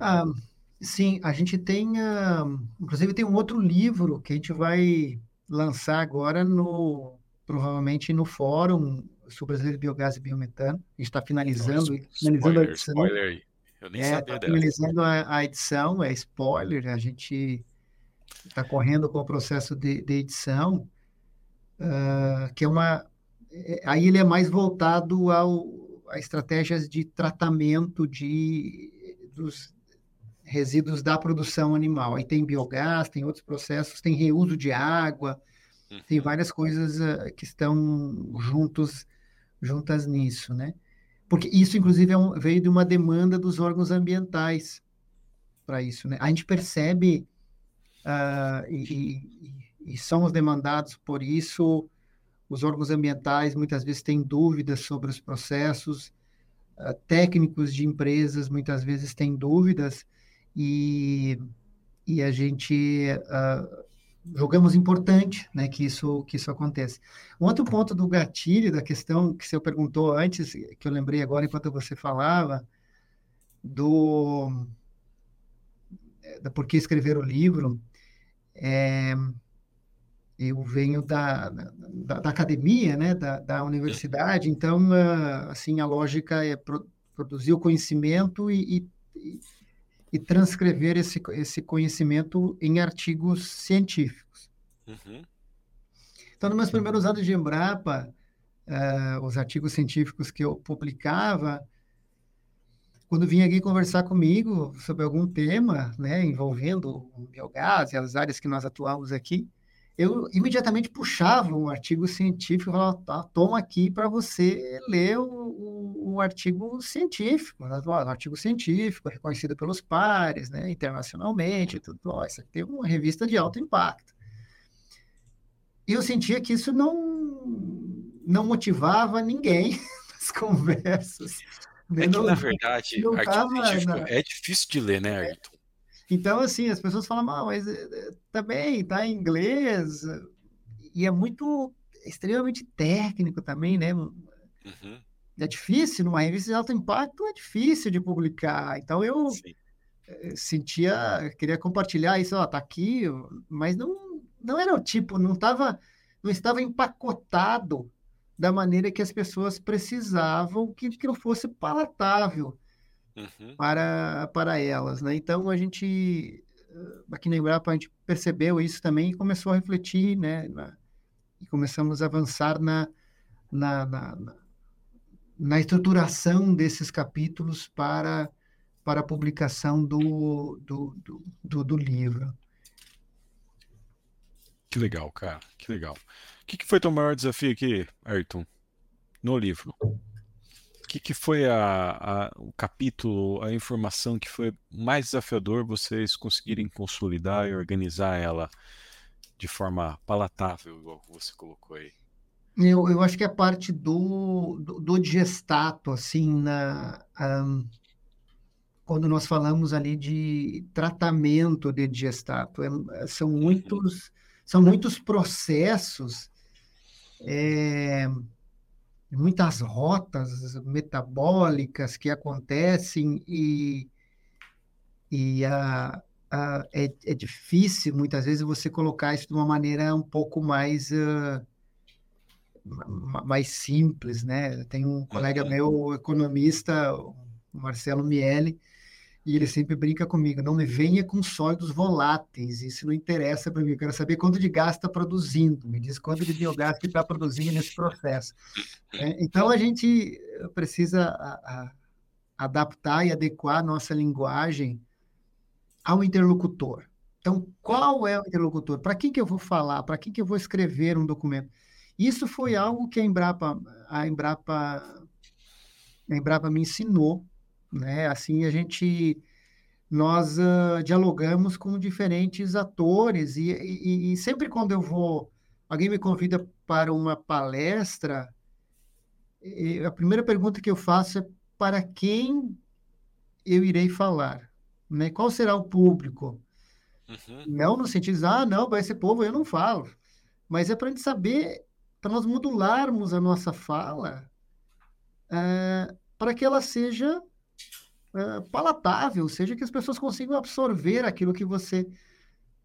Speaker 2: Ah, sim, a gente tem, uh, inclusive tem um outro livro que a gente vai lançar agora no provavelmente no fórum sobre brasileiro de biogás e biometano. A gente está finalizando, Nossa, finalizando spoiler, a edição. Spoiler aí. Eu nem é, sabia tá finalizando a, a edição, é spoiler. A gente está correndo com o processo de, de edição, uh, que é uma. É, aí ele é mais voltado ao, a estratégias de tratamento de, dos resíduos da produção animal. Aí tem biogás, tem outros processos, tem reuso de água, uhum. tem várias coisas uh, que estão juntos, juntas nisso, né? Porque isso, inclusive, é um, veio de uma demanda dos órgãos ambientais para isso, né? A gente percebe uh, e, e, e, somos demandados por isso. Os órgãos ambientais muitas vezes têm dúvidas sobre os processos, uh, técnicos de empresas muitas vezes têm dúvidas e, e a gente uh, julgamos importante né, que, isso, que isso aconteça. Um outro ponto do gatilho, da questão que você perguntou antes, que eu lembrei agora enquanto você falava, do da por que escrever o livro, é, eu venho da, da, da, academia, né, da, da universidade, então, uh, assim, a lógica é pro, produzir o conhecimento e, e, e, transcrever esse, esse conhecimento em artigos científicos. Uhum. Então, nos meus primeiros anos de Embrapa, uh, os artigos científicos que eu publicava, quando vinha aqui conversar comigo sobre algum tema, né, envolvendo o biogás e as áreas que nós atuamos aqui, eu imediatamente puxava um artigo científico e falava, tá, toma aqui para você ler o, o, o, artigo científico, né? artigo científico reconhecido pelos pares, né, internacionalmente, tudo, ó, isso aqui tem uma revista de alto impacto. E eu sentia que isso não, não motivava ninguém nas conversas.
Speaker 1: É que, na verdade, artigo científico na... é difícil de ler, né, Ayrton?
Speaker 2: Então, assim, as pessoas falam, ah, mas eh, também tá em inglês, e é muito, extremamente técnico também, né? Uhum. É difícil, numa revista de alto impacto é difícil de publicar. Então, eu Sim. Eh, sentia, queria compartilhar isso, ó, tá aqui, mas não, não era o tipo, não estava não estava empacotado da maneira que as pessoas precisavam que, que não fosse palatável uhum. para, para elas, né? Então a gente eh, aqui na Embrapa a gente percebeu isso também e começou a refletir, né? Na, e começamos a avançar na, na, na, na, estruturação desses capítulos para, para a publicação do, do, do, do, do livro.
Speaker 1: Que legal, cara, que legal. O que, que foi teu maior desafio aqui, Ayrton, no livro? que, que foi a, a, o capítulo, a informação que foi mais desafiador vocês conseguirem consolidar e organizar ela de forma palatável, igual você colocou aí?
Speaker 2: Eu, eu acho que a parte do, do, do digestato, assim, na, um, quando nós falamos ali de tratamento de digestato, é, são uhum. muitos, são muitos processos é, muitas rotas metabólicas que acontecem e, e a, a, é, é, difícil muitas vezes você colocar isso de uma maneira um pouco mais uh, mais simples, né? Tem um colega meu economista, Marcelo Miele, e ele sempre brinca comigo, não me venha com sólidos voláteis, isso não interessa para mim, eu quero saber quanto de gás está produzindo, me diz quanto de biogás que está produzindo nesse processo. É, então, a gente precisa a, a, adaptar e adequar a nossa linguagem ao interlocutor. Então, qual é o interlocutor? Para quem que eu vou falar? Para quem que eu vou escrever um documento? Isso foi algo que a Embrapa, a Embrapa, a Embrapa me ensinou né? Assim a gente nós uh, dialogamos com diferentes atores e, e, e, sempre quando eu vou, alguém me convida para uma palestra, a primeira pergunta que eu faço é para quem eu irei falar, né? Qual será o público? Uhum. Não no sentido de, ah, não, vai ser povo, eu não falo. Mas é para a gente saber, para nós modularmos a nossa fala, uh, para que ela seja uh, palatável, seja que as pessoas consigam absorver aquilo que você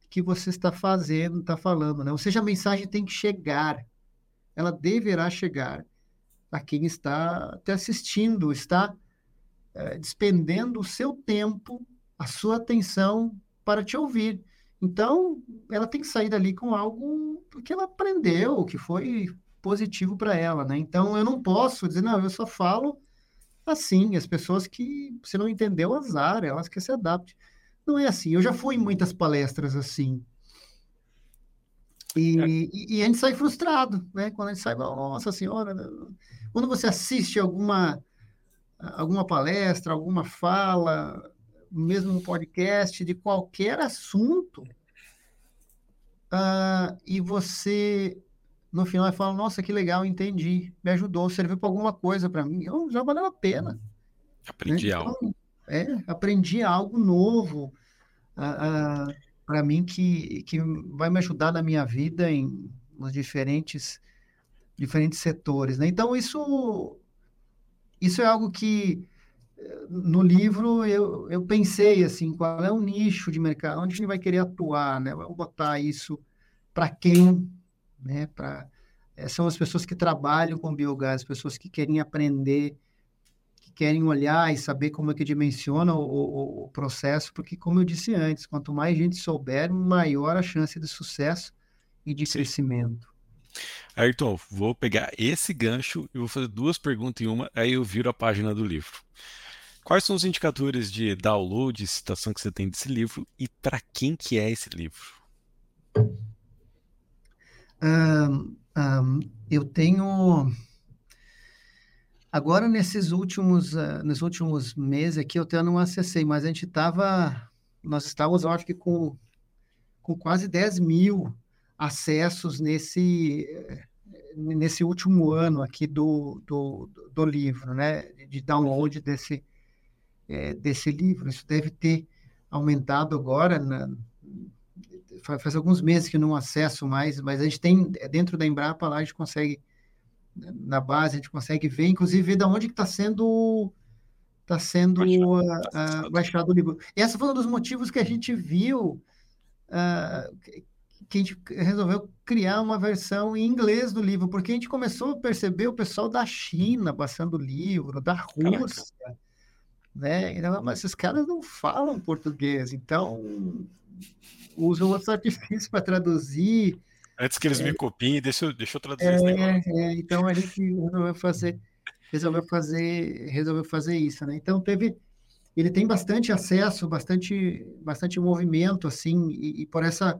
Speaker 2: que você está fazendo, está falando, né? Ou seja, a mensagem tem que chegar, ela deverá chegar a quem está te assistindo, está uh, despendendo o seu tempo, a sua atenção para te ouvir. Então, ela tem que sair dali com algo que ela aprendeu, que foi positivo para ela, né? Então, eu não posso dizer, não, eu só falo assim, as pessoas que você não entendeu azar, elas que se adaptem. Não é assim. Eu já fui em muitas palestras assim. E, é. e, e, a gente sai frustrado, né? Quando a gente sai, nossa senhora, quando você assiste alguma alguma palestra, alguma fala, mesmo um podcast de qualquer assunto, uh, e você no final ele fala, nossa, que legal, entendi, me ajudou, serviu para alguma coisa para mim, eu, já valeu a pena.
Speaker 1: Aprendi então, algo.
Speaker 2: É, aprendi algo novo para mim que, que vai me ajudar na minha vida em nos diferentes diferentes setores, né? Então isso isso é algo que no livro eu, eu pensei assim, qual é o nicho de mercado, onde a gente vai querer atuar, né? Vou botar isso para quem né? Eh, são as pessoas que trabalham com biogás, pessoas que querem aprender, que querem olhar e saber como é que dimensiona o, o, o processo, porque como eu disse antes, quanto mais gente souber, maior a chance de sucesso e de Sim. crescimento.
Speaker 1: Ayrton, vou pegar esse gancho e vou fazer duas perguntas em uma, aí eu viro a página do livro. Quais são os indicadores de download e citação que você tem desse livro e para quem que é esse livro?
Speaker 2: Eu tenho agora nesses últimos uh, nos últimos meses aqui eu até não acessei, mas a gente estava nós estávamos eu acho que com com quase 10 mil acessos nesse nesse último ano aqui do, do, do livro, né, de download desse, é, desse livro. Isso deve ter aumentado agora, na, faz alguns meses que não acesso mais, mas a gente tem, dentro da Embrapa lá, a gente consegue, na base, a gente consegue ver, inclusive, ver de onde que está sendo está sendo baixado, uh, baixado o livro. E esse foi um dos motivos que a gente viu uh, que a gente resolveu criar uma versão em inglês do livro, porque a gente começou a perceber o pessoal da China passando o livro, da Rússia, Caraca. né? Então, mas esses caras não falam português, então usam outros artifícios para traduzir.
Speaker 1: Antes que eles é, me copiem, deixa eu, deixa eu traduzir é, esse negócio.
Speaker 2: É, então a gente resolveu fazer, resolveu fazer, resolveu fazer isso, né? Então teve, ele tem bastante acesso, bastante, bastante movimento, assim, e, e por essa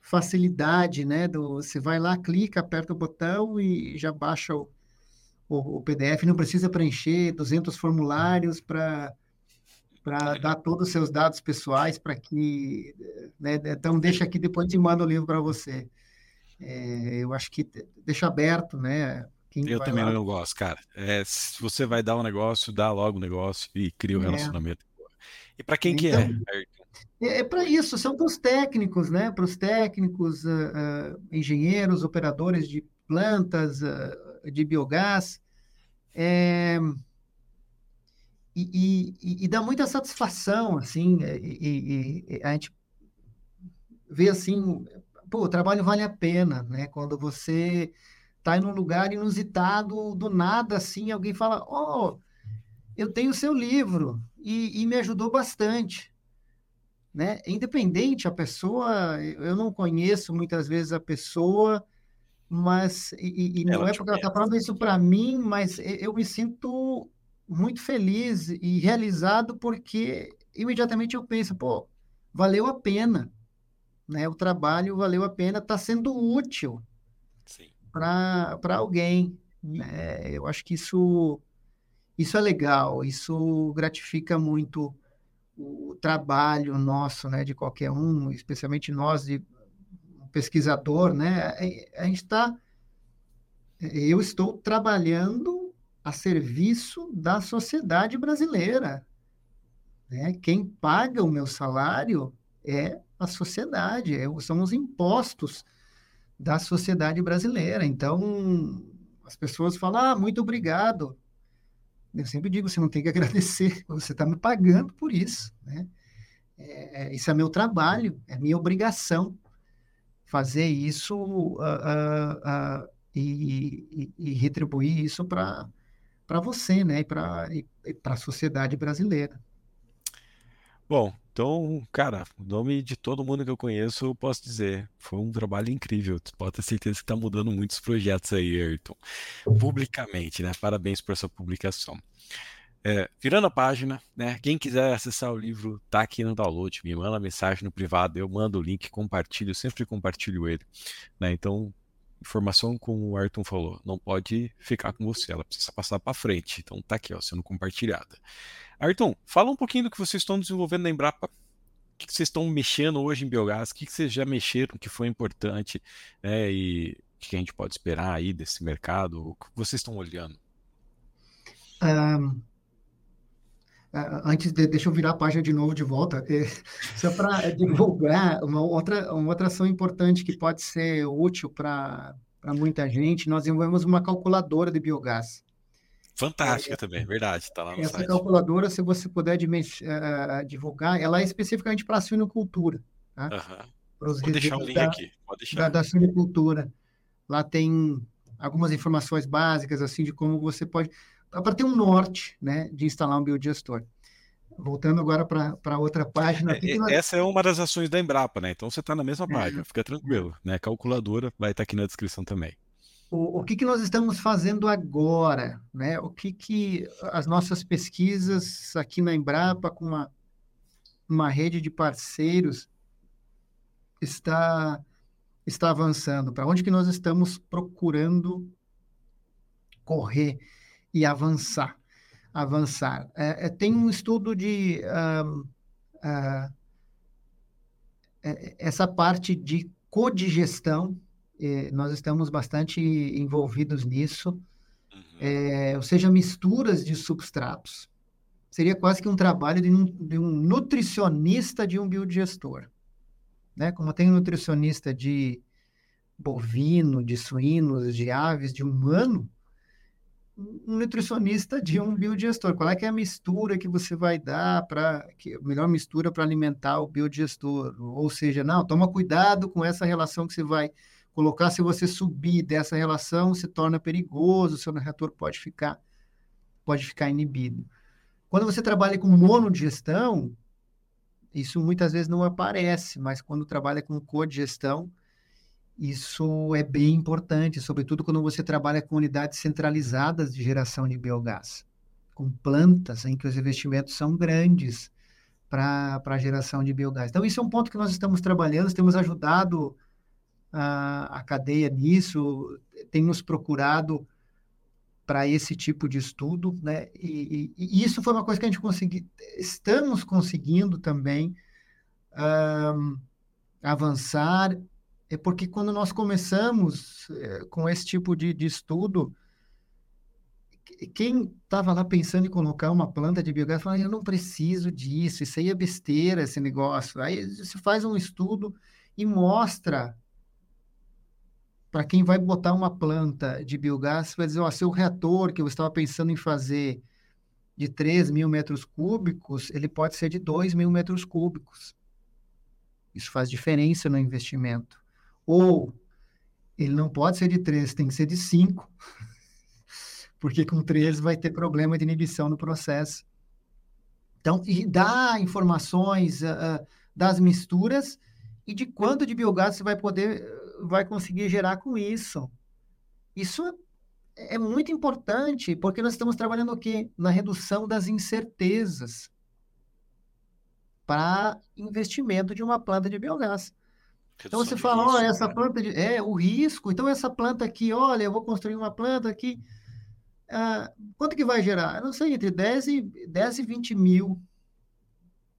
Speaker 2: facilidade, né? Do, você vai lá, clica, aperta o botão e já baixa o, o, o PDF. Não precisa preencher 200 formulários para para dar todos os seus dados pessoais para que, né? Então deixa aqui depois te manda o livro para você. É, eu acho que deixa aberto, né?
Speaker 1: Quem eu também lá... não gosto, cara. É, se você vai dar um negócio, dá logo o negócio e cria o é. relacionamento. E para quem então, que é, então,
Speaker 2: é, é para isso, são para os técnicos, né? Para os técnicos, uh, uh, engenheiros, operadores de plantas, uh, de biogás. É, e, e, e, dá muita satisfação, assim, e, e, a gente vê assim, pô, o trabalho vale a pena, né? Quando você está em um lugar inusitado, do nada, assim, alguém fala, oh, eu tenho o seu livro, e, me ajudou bastante né? Independente a pessoa, eu não conheço muitas vezes a pessoa, mas e, e não é porque ela está falando isso para mim, mas eu me sinto muito feliz e realizado porque imediatamente eu penso, pô, valeu a pena, né? O trabalho valeu a pena, está sendo útil para para alguém, né? Eu acho que isso isso é legal, isso gratifica muito o trabalho nosso, né, de qualquer um, especialmente nós de pesquisador, né, a gente está, eu estou trabalhando a serviço da sociedade brasileira, né? Quem paga o meu salário é a sociedade, é, são os impostos da sociedade brasileira. Então, as pessoas falam, ah, muito obrigado. Eu sempre digo, você não tem que agradecer, você está me pagando por isso, né? É, é, isso é meu trabalho, é minha obrigação fazer isso uh, uh, uh, e, e, e, retribuir isso para você, né? E para a sociedade brasileira.
Speaker 1: Bom, então, cara, o nome de todo mundo que eu conheço, eu posso dizer, foi um trabalho incrível. pode ter certeza que está mudando muitos projetos aí, Ayrton, publicamente, né? Parabéns por essa publicação. É, virando a página, né? Quem quiser acessar o livro, tá aqui no download. Me manda mensagem no privado, eu mando o link, compartilho, sempre compartilho ele. Né? Então, informação como o Ayrton falou, não pode ficar com você, ela precisa passar para frente. Então tá aqui, ó, sendo compartilhada. Ayrton, fala um pouquinho do que vocês estão desenvolvendo na Embrapa. O que vocês estão mexendo hoje em biogás? O que vocês já mexeram que foi importante? Né? E o que a gente pode esperar aí desse mercado? O que vocês estão olhando?
Speaker 2: Um, antes de, deixa eu virar a página de novo de volta, é, só para divulgar uma outra, uma outra ação importante que pode ser útil para muita gente, nós desenvolvemos uma calculadora de biogás.
Speaker 1: Fantástica é, também, verdade, está lá no
Speaker 2: essa
Speaker 1: site.
Speaker 2: calculadora, se você puder uh, divulgar, ela é especificamente para a suinocultura. Tá?
Speaker 1: Uhum. Vou deixar o link
Speaker 2: da,
Speaker 1: aqui, pode deixar.
Speaker 2: Da, da suinocultura. Lá tem algumas informações básicas, assim, de como você pode para ter um norte né, de instalar um biodigestor. Voltando agora para outra página.
Speaker 1: É, nós... Essa é uma das ações da Embrapa, né? Então você está na mesma é. página, fica tranquilo. Né? Calculadora vai estar tá aqui na descrição também.
Speaker 2: O, o que, que nós estamos fazendo agora? Né? O que, que as nossas pesquisas aqui na Embrapa, com uma, uma rede de parceiros, está está avançando? Para onde que nós estamos procurando correr e avançar? Avançar. É, é, tem um estudo de uh, uh, essa parte de codigestão. nós estamos bastante envolvidos nisso, uhum. é, ou seja, misturas de substratos. Seria quase que um trabalho de um, de um nutricionista de um biodigestor né? Como tem nutricionista de bovino, de suínos, de aves, de humano, um nutricionista de um biodigestor. Qual é é a mistura que você vai dar para melhor mistura para alimentar o biodigestor? Ou seja, não, toma cuidado com essa relação que você vai colocar. Se você subir dessa relação, se torna perigoso, o seu reator pode ficar pode ficar inibido. Quando você trabalha com monodigestão, isso muitas vezes não aparece, mas quando trabalha com codigestão, isso é bem importante, sobretudo quando você trabalha com unidades centralizadas de geração de biogás, com plantas em que os investimentos são grandes para a geração de biogás. Então, isso é um ponto que nós estamos trabalhando, temos ajudado a, a cadeia nisso, tem nos procurado para esse tipo de estudo, né? E, e, e, isso foi uma coisa que a gente conseguiu, estamos conseguindo também um, avançar, é porque quando nós começamos é, com esse tipo de, de estudo, quem estava lá pensando em colocar uma planta de biogás falava, eu não preciso disso, isso aí é besteira, esse negócio. Aí você faz um estudo e mostra para quem vai botar uma planta de biogás, vai dizer, ó, seu reator que você estava pensando em fazer de 3 mil metros cúbicos, ele pode ser de 2 mil metros cúbicos. Isso faz diferença no investimento. Ou ele não pode ser de 3, tem que ser de 5. Porque com 3 vai ter problema de inibição no processo. Então, e dá informações uh, das misturas e de quanto de biogás você vai poder vai conseguir gerar com isso. Isso é muito importante, porque nós estamos trabalhando aqui na redução das incertezas para investimento de uma planta de biogás. Então você fala, olha, essa né? planta de, é o risco. Então essa planta aqui, olha, eu vou construir uma planta aqui. Ah, quanto que vai gerar? Eu não sei, entre 10 e, 10 e 20 mil,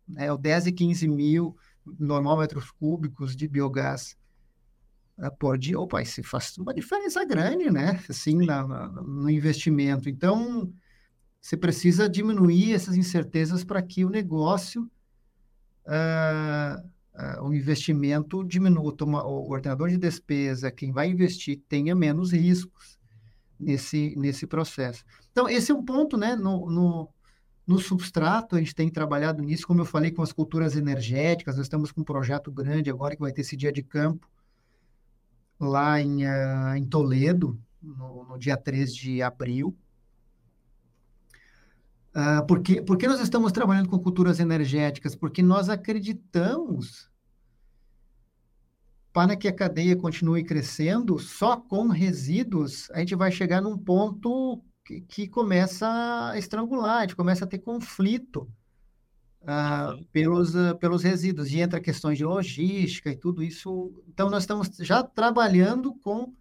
Speaker 2: né, ou 10 e 15 mil normômetros cúbicos de biogás pode, opa, isso faz uma diferença grande, né? Assim, na, na, no investimento. Então, você precisa diminuir essas incertezas para que o negócio, uh, uh, o investimento diminua, o ordenador de despesa, quem vai investir, tenha menos riscos nesse, nesse processo. Então, esse é um ponto, né? No, no, no substrato, a gente tem trabalhado nisso, como eu falei, com as culturas energéticas, nós estamos com um projeto grande agora que vai ter esse dia de campo, lá em, uh, em Toledo, no, no, dia 3 de abril. Uh, porque, porque nós estamos trabalhando com culturas energéticas? Porque nós acreditamos para que a cadeia continue crescendo, só com resíduos, a gente vai chegar num ponto que, que começa a estrangular, a gente começa a ter conflito uh, pelos, uh, pelos resíduos. E entra questões de logística e tudo isso. Então, nós estamos já trabalhando com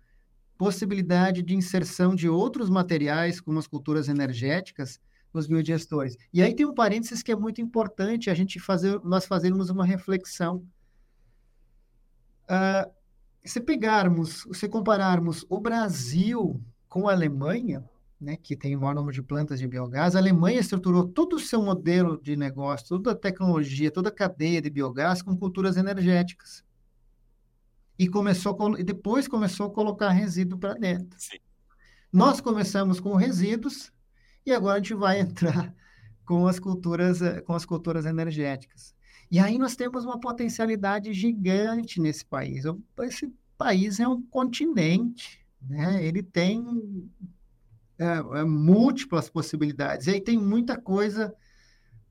Speaker 2: possibilidade de inserção de outros materiais, como as culturas energéticas, nos biodigestores. E aí tem um parênteses que é muito importante a gente fazer, nós fazermos uma reflexão. Uh, se pegarmos, se compararmos o Brasil com a Alemanha, né, que tem o maior número de plantas de biogás, a Alemanha estruturou todo o seu modelo de negócio, toda a tecnologia, toda a cadeia de biogás com culturas energéticas. E começou e depois começou a colocar resíduo para dentro. Sim. Nós começamos com resíduos e agora a gente vai entrar com as culturas com as culturas energéticas. E aí nós temos uma potencialidade gigante nesse país. Esse país é um continente, né? Ele tem é, é, múltiplas possibilidades. E aí tem muita coisa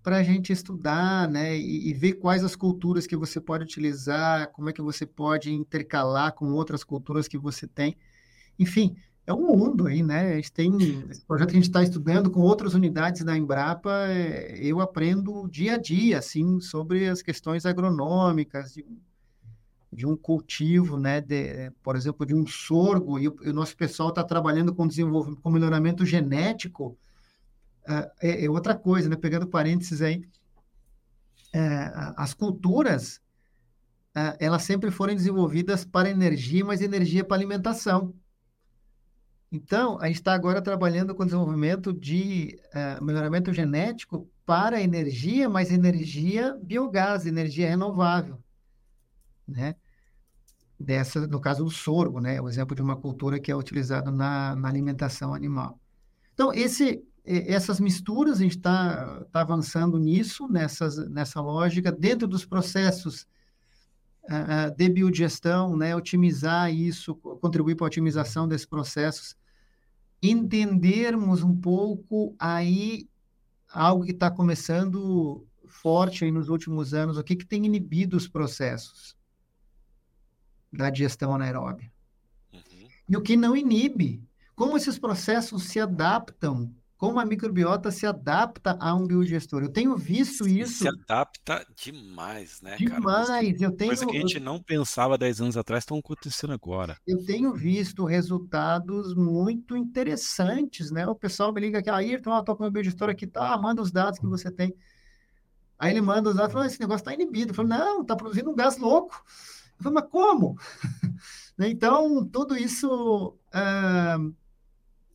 Speaker 2: para a gente estudar, né, e, e, ver quais as culturas que você pode utilizar, como é que você pode intercalar com outras culturas que você tem. Enfim, é um mundo aí, né? A gente tem esse projeto que a gente está estudando com outras unidades da Embrapa. É, eu aprendo dia a dia, assim, sobre as questões agronômicas, de, de um cultivo, né, de, por exemplo, de um sorgo, e o, e o nosso pessoal está trabalhando com desenvolvimento, com melhoramento genético, uh, é, é, outra coisa, né, pegando parênteses aí, uh, as culturas, uh, elas sempre foram desenvolvidas para energia, mas energia para alimentação. Então, a gente está agora trabalhando com desenvolvimento de melhoramento genético para energia, mas energia biogás, energia renovável né? Dessa, no caso, o sorgo, né? O exemplo de uma cultura que é utilizada na, na alimentação animal. Então, esse, essas misturas, a gente está tá avançando nisso, nessas, nessa lógica, dentro dos processos uh, de biodigestão, né? Otimizar isso, contribuir para a otimização desses processos, entendermos um pouco aí algo que está começando forte aí nos últimos anos, o que, que tem inibido os processos da digestão anaeróbia. Uhum. E o que não inibe. Como esses processos se adaptam, como a microbiota se adapta a um biodigestor. Eu tenho visto isso.
Speaker 1: Se adapta demais, né,
Speaker 2: demais.
Speaker 1: cara?
Speaker 2: Demais. Eu tenho.
Speaker 1: Coisa que a gente não pensava 10 anos atrás estão acontecendo agora.
Speaker 2: Eu tenho visto resultados muito interessantes, né? O pessoal me liga aqui, Ayrton, estou com o meu biodigestor aqui, tá, manda os dados que você tem. Aí ele manda os dados fala, esse negócio está inibido. Eu falo, não, está produzindo um gás louco. Eu falei, mas como? Então, tudo isso é,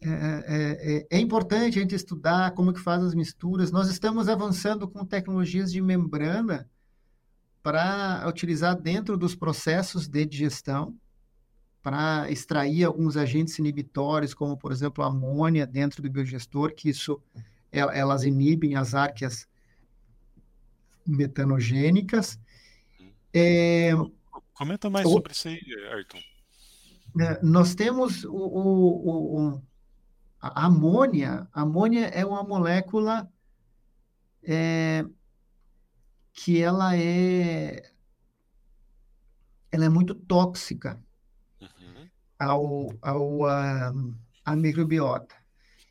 Speaker 2: é, é, é, importante a gente estudar como que faz as misturas. Nós estamos avançando com tecnologias de membrana para utilizar dentro dos processos de digestão, para extrair alguns agentes inibitórios, como, por exemplo, a amônia dentro do biodigestor, que isso, elas inibem as árqueas metanogênicas. É,
Speaker 1: Comenta mais o, sobre isso aí, Ayrton.
Speaker 2: É, nós temos o, o, o, a amônia. A amônia é uma molécula é, que ela é ela é muito tóxica uhum. ao, ao a, a microbiota.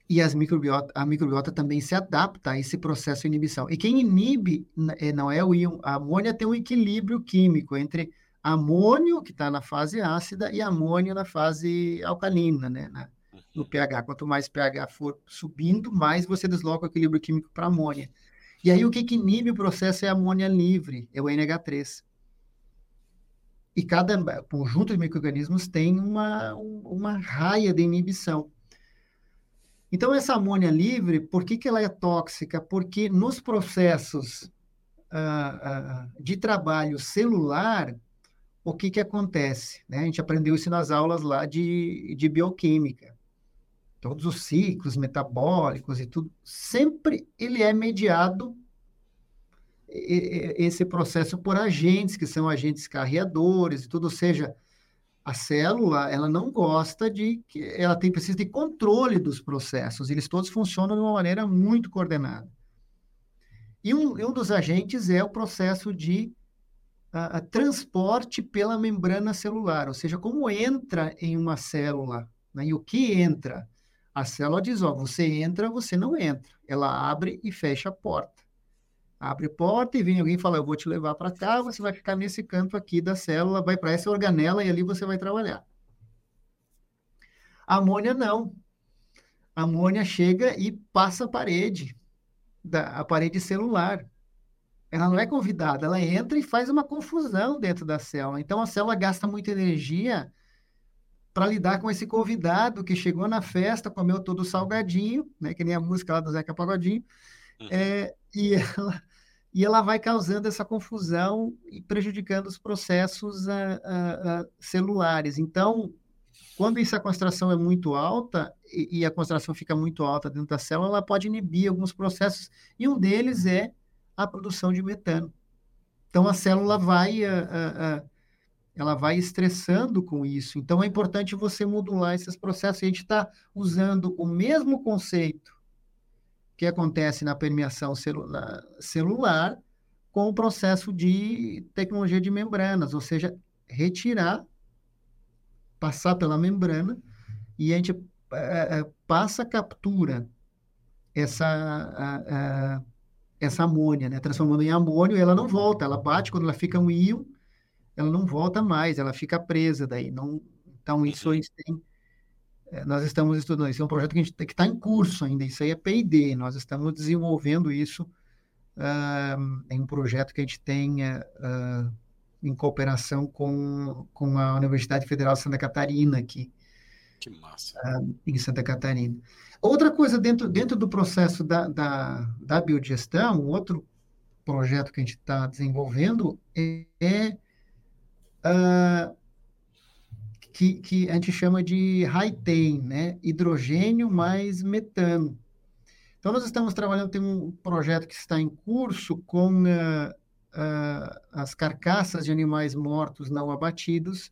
Speaker 2: E as microbiota, a microbiota também se adapta a esse processo de inibição. E quem inibe é, não é o íon. A amônia tem um equilíbrio químico entre amônio, que está na fase ácida, e amônio na fase alcalina, né? Na, no pH. Quanto mais pH for subindo, mais você desloca o equilíbrio químico para amônia. E aí o que, que inibe o processo é a amônia livre, é o NH3. E cada conjunto de micro-organismos tem uma, uma raia de inibição. Então, essa amônia livre, por que, que ela é tóxica? Porque nos processos uh, uh, de trabalho celular, o que, que acontece? Né? A gente aprendeu isso nas aulas lá de, de bioquímica. Todos os ciclos metabólicos e tudo, sempre ele é mediado esse processo por agentes, que são agentes carreadores e tudo, ou seja, a célula, ela não gosta de que ela tem precisa de controle dos processos, eles todos funcionam de uma maneira muito coordenada. E um, um dos agentes é o processo de a, a transporte pela membrana celular, ou seja, como entra em uma célula, né? e o que entra. A célula diz, ó, você entra, você não entra. Ela abre e fecha a porta. Abre a porta e vem alguém falar, eu vou te levar para cá, você vai ficar nesse canto aqui da célula, vai para essa organela e ali você vai trabalhar. A amônia não. A amônia chega e passa a parede, da, a parede celular. Ela não é convidada, ela entra e faz uma confusão dentro da célula. Então a célula gasta muita energia para lidar com esse convidado que chegou na festa, comeu todo o salgadinho, né, que nem a música lá do Zeca Pagodinho, uhum. é, e, ela, e ela vai causando essa confusão e prejudicando os processos a, a, a celulares. Então, quando essa concentração é muito alta e, e, a concentração fica muito alta dentro da célula, ela pode inibir alguns processos, e um deles é a produção de metano. Então a célula vai ela vai estressando com isso. Então é importante você modular esses processos. A gente está usando o mesmo conceito que acontece na permeação celular, celular com o processo de tecnologia de membranas, ou seja, retirar, passar pela membrana e a gente é, passa, captura essa a, a, essa amônia, né? Transformando em amônio, ela não volta, ela bate quando ela fica um íon, ela não volta mais, ela fica presa daí. Não, então, isso uhum. tem, é, nós estamos estudando. Isso é um projeto que está em curso ainda. Isso aí é P&D. Nós estamos desenvolvendo isso uh, em um projeto que a gente tem uh, em cooperação com, com a Universidade Federal de Santa Catarina aqui.
Speaker 1: Que massa.
Speaker 2: Uh, em Santa Catarina. Outra coisa dentro, dentro do processo da, da, da biogestão, outro projeto que a gente está desenvolvendo é, é uh, que, que, a gente chama de high-tem, né? hidrogênio mais metano. Então, nós estamos trabalhando, tem um projeto que está em curso com uh, uh, as carcaças de animais mortos não abatidos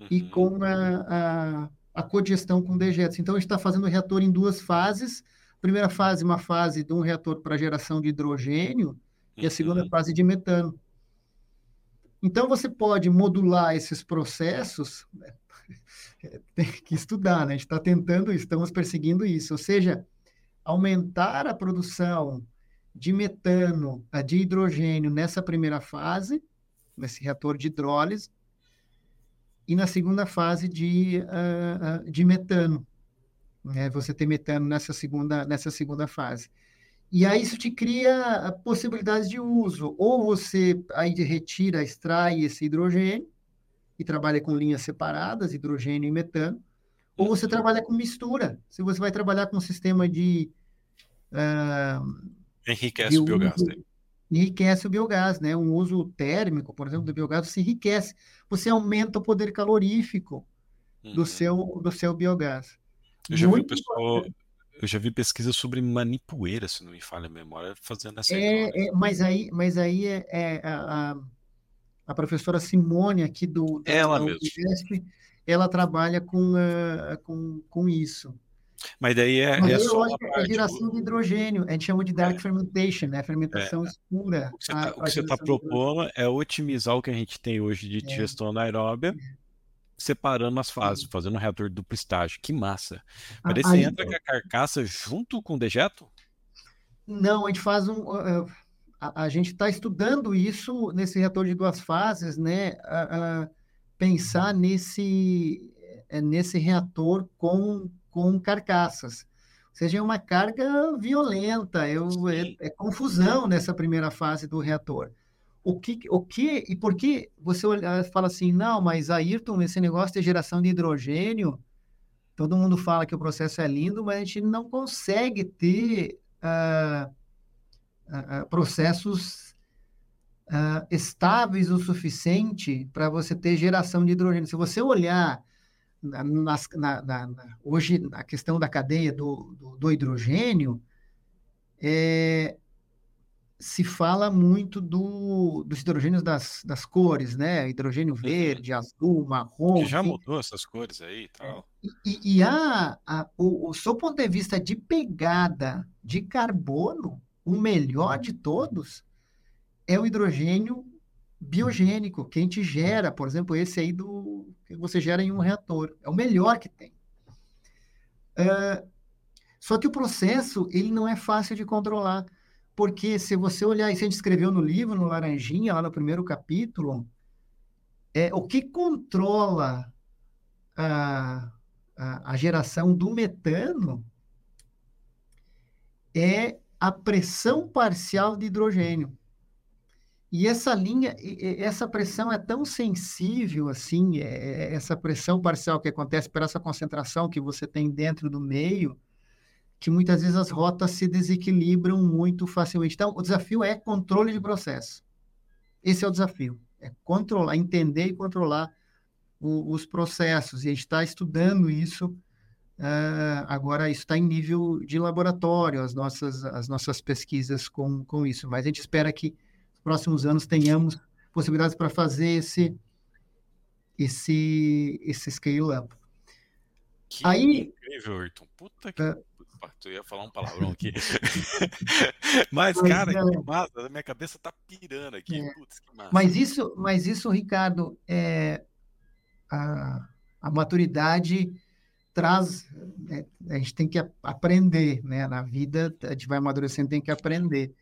Speaker 2: uhum. e com a, a, a cogestão com dejetos. Então, a gente está fazendo o reator em duas fases. Primeira fase, uma fase de um reator para geração de hidrogênio, uhum. e a segunda uhum. fase de metano. Então, você pode modular esses processos, tem que estudar, né? A gente está tentando, estamos perseguindo isso, ou seja, aumentar a produção de metano, de hidrogênio nessa primeira fase, nesse reator de hidrólise, e na segunda fase de, uh, de metano. Né? Você ter metano nessa segunda, nessa segunda fase. E aí isso te cria possibilidades de uso. Ou você aí retira, extrai esse hidrogênio e trabalha com linhas separadas, hidrogênio e metano, ou você trabalha com mistura. Se você vai trabalhar com um sistema de... Uh,
Speaker 1: enriquece de o biogás. Né?
Speaker 2: Enriquece o biogás, né? Um uso térmico, por exemplo, do biogás, se enriquece. Você aumenta o poder calorífico uhum. do, seu, do seu biogás.
Speaker 1: Eu já Muito vi pessoal... Eu já vi pesquisa sobre manipoeira, se não me falha a memória, fazendo essa
Speaker 2: é, é, mas aí, mas aí é, é a, a, professora Simone aqui do
Speaker 1: ela mesmo.
Speaker 2: ela trabalha com, uh, com, com isso.
Speaker 1: Mas daí é, mas é só
Speaker 2: a, geração de hidrogênio, a gente chama de dark é. fermentation, né? Fermentação é. escura.
Speaker 1: O que você está tá propondo é otimizar o que a gente tem hoje de é. digestão anaeróbia separando as fases, fazendo um reator de duplo estágio. Que massa. Mas daí você entra com a carcaça junto com o dejeto?
Speaker 2: Não, a gente faz um. Uh, a, a, gente está estudando isso nesse reator de duas fases, né? Uh, pensar nesse, eh, nesse reator com, com carcaças. Ou seja, é uma carga violenta, eu, é, é confusão nessa primeira fase do reator o que, o que e por que você fala assim, não, mas Ayrton, esse negócio de geração de hidrogênio, todo mundo fala que o processo é lindo, mas a gente não consegue ter uh, uh, processos uh, estáveis o suficiente para você ter geração de hidrogênio. Se você olhar na, na, na, hoje a questão da cadeia do, do, do hidrogênio, é, se fala muito do, dos hidrogênios das, das cores, né? Hidrogênio uhum. verde, azul, marrom.
Speaker 1: Que já mudou essas cores aí e tal.
Speaker 2: E, e a, a, o, o seu ponto de vista de pegada de carbono, o melhor de todos é o hidrogênio biogênico, que a gente gera, por exemplo, esse aí do que você gera em um reator. É o melhor que tem. Uh, só que o processo ele não é fácil de controlar porque se você olhar, isso a gente escreveu no livro, no Laranjinha, lá no primeiro capítulo, é, o que controla a, a, a geração do metano é a pressão parcial de hidrogênio. E essa linha, essa pressão é tão sensível assim, é, é, essa pressão parcial que acontece por essa concentração que você tem dentro do meio, que muitas vezes as rotas se desequilibram muito facilmente. Então, o desafio é controle de processo. Esse é o desafio, é controlar, entender e controlar o, os processos. E a gente está estudando isso. Uh, agora, isso está em nível de laboratório, as nossas, as nossas pesquisas com, com isso. Mas a gente espera que nos próximos anos tenhamos possibilidades para fazer esse, esse, esse scale-up.
Speaker 1: Que Aí, incrível, Ayrton. Puta que... Uh, Opa, tu ia falar um palavrão aqui. mas, cara, que é. massa, a minha cabeça tá pirando aqui. É. Putz, que massa.
Speaker 2: Mas isso, mas isso, Ricardo, é, a, a maturidade traz. É, a gente tem que aprender, né? Na vida, a gente vai amadurecendo, tem que aprender.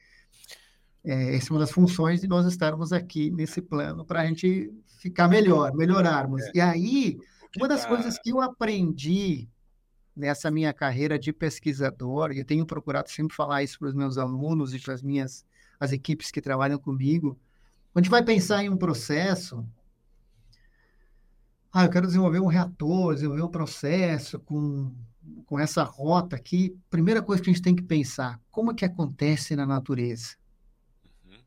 Speaker 2: É, essa é uma das funções de nós estarmos aqui nesse plano para a gente ficar melhor, melhorarmos. É. E aí, uma das tá... coisas que eu aprendi nessa minha carreira de pesquisador, eu tenho procurado sempre falar isso para os meus alunos e para as minhas as equipes que trabalham comigo, quando a gente vai pensar em um processo, ah, eu quero desenvolver um reator, desenvolver um processo com, com essa rota aqui, primeira coisa que a gente tem que pensar, como é que acontece na natureza? Uhum.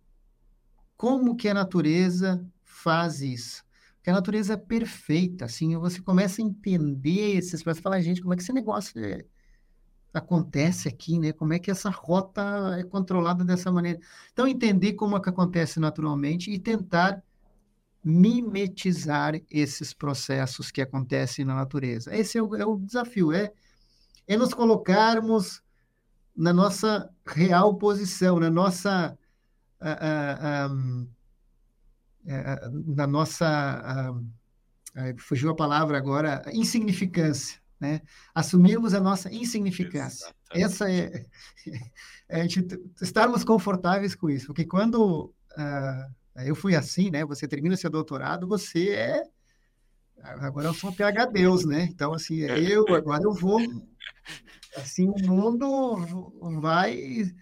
Speaker 2: Como que a natureza faz isso? Porque a natureza é perfeita, assim, você começa a entender esses processos, fala, gente, como é que esse negócio é, acontece aqui, né? Como é que essa rota é controlada dessa maneira? Então, entender como é que acontece naturalmente e tentar mimetizar esses processos que acontecem na natureza. Esse é o, é o desafio, é, é nos colocarmos na nossa real posição, na nossa uh, uh, uh, na nossa fugiu a palavra agora insignificância, né? Assumirmos a nossa insignificância. Exatamente. Essa é, é a gente estarmos confortáveis com isso, porque quando uh, eu fui assim, né? Você termina seu doutorado, você é. Agora eu sou um PH Deus, né? Então, assim, é eu, agora eu vou. Assim, o mundo vai.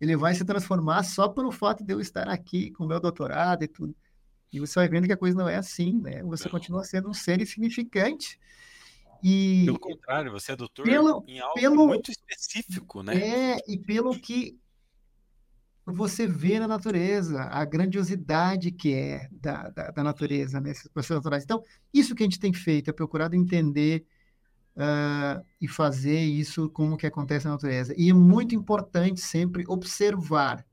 Speaker 2: Ele vai se transformar só pelo fato de eu estar aqui com meu doutorado e tudo. E você vai vendo que a coisa não é assim, né? Você continua sendo um ser insignificante.
Speaker 1: E pelo contrário, você é doutor pelo, em algo pelo, muito específico, né?
Speaker 2: É, e pelo que você vê na natureza a grandiosidade que é da, da, da natureza nesses né, processos naturais. Então, isso que a gente tem feito é procurado entender uh, e fazer isso como que acontece na natureza. E é muito importante sempre observar,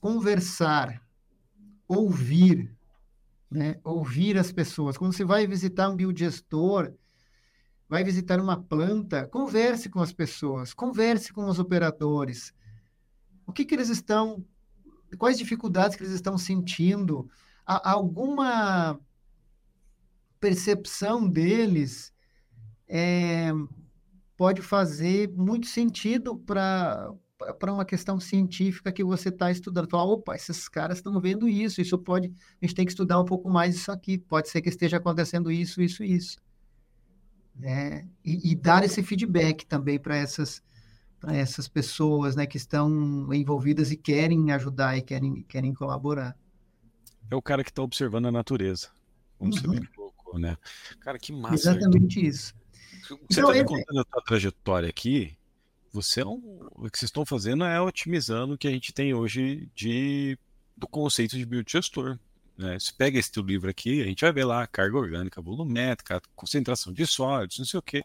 Speaker 2: conversar, ouvir, né? ouvir as pessoas. Quando você vai visitar um biodigestor, vai visitar uma planta, converse com as pessoas, converse com os operadores, o que, que eles estão, quais dificuldades que eles estão sentindo, há alguma percepção deles é, pode fazer muito sentido para para uma questão científica que você está estudando. Fala, opa, esses caras estão vendo isso, isso pode, a gente tem que estudar um pouco mais isso aqui, pode ser que esteja acontecendo isso, isso, isso. É, e, e, dar esse feedback também para essas, para essas pessoas né, que estão envolvidas e querem ajudar e querem, querem colaborar.
Speaker 1: É o cara que está observando a natureza, como uhum. você bem colocou, né? Cara, que massa.
Speaker 2: Exatamente isso.
Speaker 1: Você está então, é... contando a sua trajetória aqui, você é um, o que vocês estão fazendo é otimizando o que a gente tem hoje de, do conceito de biodigestor. Né? Você pega esse teu livro aqui, a gente vai ver lá carga orgânica volumétrica, concentração de sólidos, não sei o quê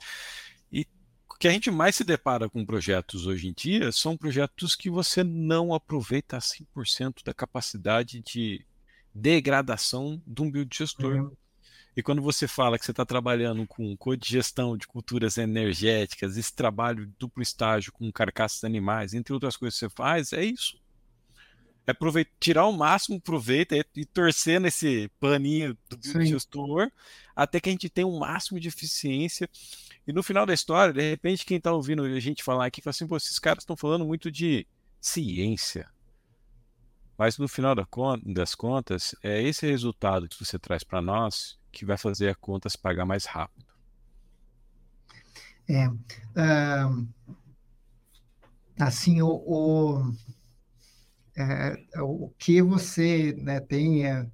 Speaker 1: que a gente mais se depara com projetos hoje em dia são projetos que você não aproveita 100% da capacidade de degradação de um biodigestor. Uhum. E quando você fala que você está trabalhando com codigestão de culturas energéticas, esse trabalho duplo estágio com carcaças animais, entre outras coisas que você faz, é isso. É tirar o máximo proveito e, e torcer nesse paninho do biodigestor até que a gente tenha o um máximo de eficiência e no final da história, de repente, quem está ouvindo a gente falar aqui, fala assim, pô, esses caras estão falando muito de ciência. Mas no final das contas, é esse resultado que você traz para nós que vai fazer a conta se pagar mais rápido.
Speaker 2: É. Assim, o, o, é, o que você né, tem é,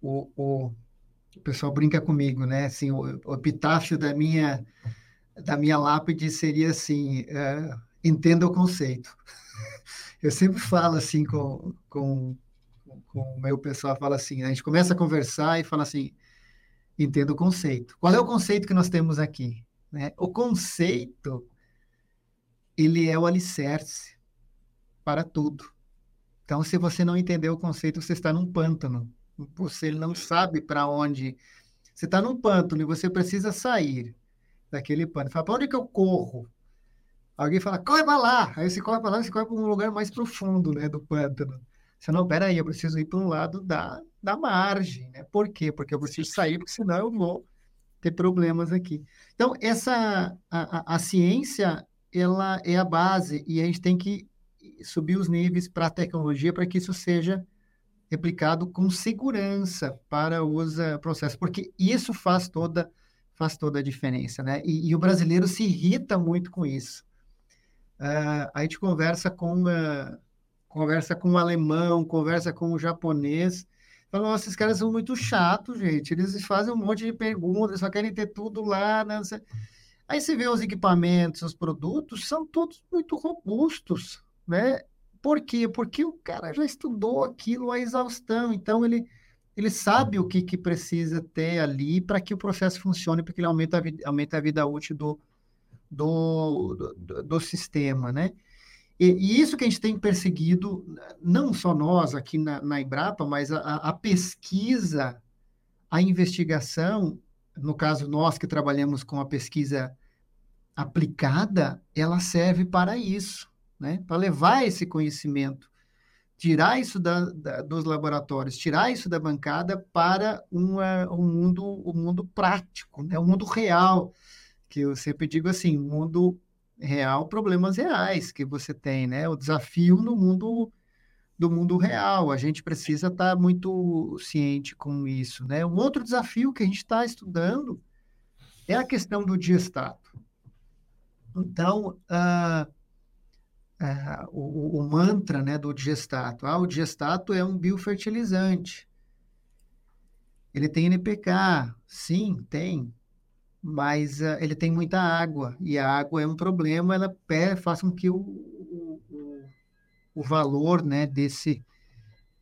Speaker 2: o, o o pessoal brinca comigo, né? Assim, o, o epitáfio da minha da minha lápide seria assim: uh, entenda o conceito. Eu sempre falo assim com, com, com o meu pessoal, fala assim, né? a gente começa a conversar e fala assim, entenda o conceito. Qual é o conceito que nós temos aqui? Né? O conceito, ele é o alicerce para tudo. Então, se você não entender o conceito, você está num pântano você não sabe para onde. Você está num pântano e você precisa sair daquele pântano. Fala, para onde que eu corro? Alguém fala, corre para lá. Aí você corre para lá, você corre para um lugar mais profundo né, do pântano. Você não, peraí, eu preciso ir para um lado da, da margem. Né? Por quê? Porque eu preciso sair, porque senão eu vou ter problemas aqui. Então, essa, a, a, a ciência, ela é a base e a gente tem que subir os níveis para a tecnologia para que isso seja replicado com segurança para os uh, processos, porque isso faz toda faz toda a diferença, né? E, e o brasileiro se irrita muito com isso. Uh, a gente conversa com uh, conversa com o alemão, conversa com o japonês, fala, nossa, esses caras são muito chatos, gente. Eles fazem um monte de perguntas, só querem ter tudo lá, né? Aí você vê os equipamentos, os produtos, são todos muito robustos, né? Por quê? Porque o cara já estudou aquilo a exaustão, então ele, ele sabe o que, que precisa ter ali para que o processo funcione, porque ele aumenta a, vida, aumenta a vida útil do, do, do, do sistema, né? E, e, isso que a gente tem perseguido, não só nós aqui na, na mas a, a pesquisa, a investigação, no caso nós que trabalhamos com a pesquisa aplicada, ela serve para isso né? Para levar esse conhecimento, tirar isso da, da, dos laboratórios, tirar isso da bancada para uma, um mundo, um mundo prático, né? Um mundo real, que eu sempre digo assim, mundo real, problemas reais que você tem, né? O desafio no mundo do mundo real. A gente precisa estar muito ciente com isso, né? Um outro desafio que a gente está estudando é a questão do diestato. Então, uh, é, o, o, mantra né, do digestato. Ah, o digestato é um biofertilizante. Ele tem NPK, sim, tem, mas uh, ele tem muita água, e a água é um problema, ela faz com que o, o, o valor né, desse,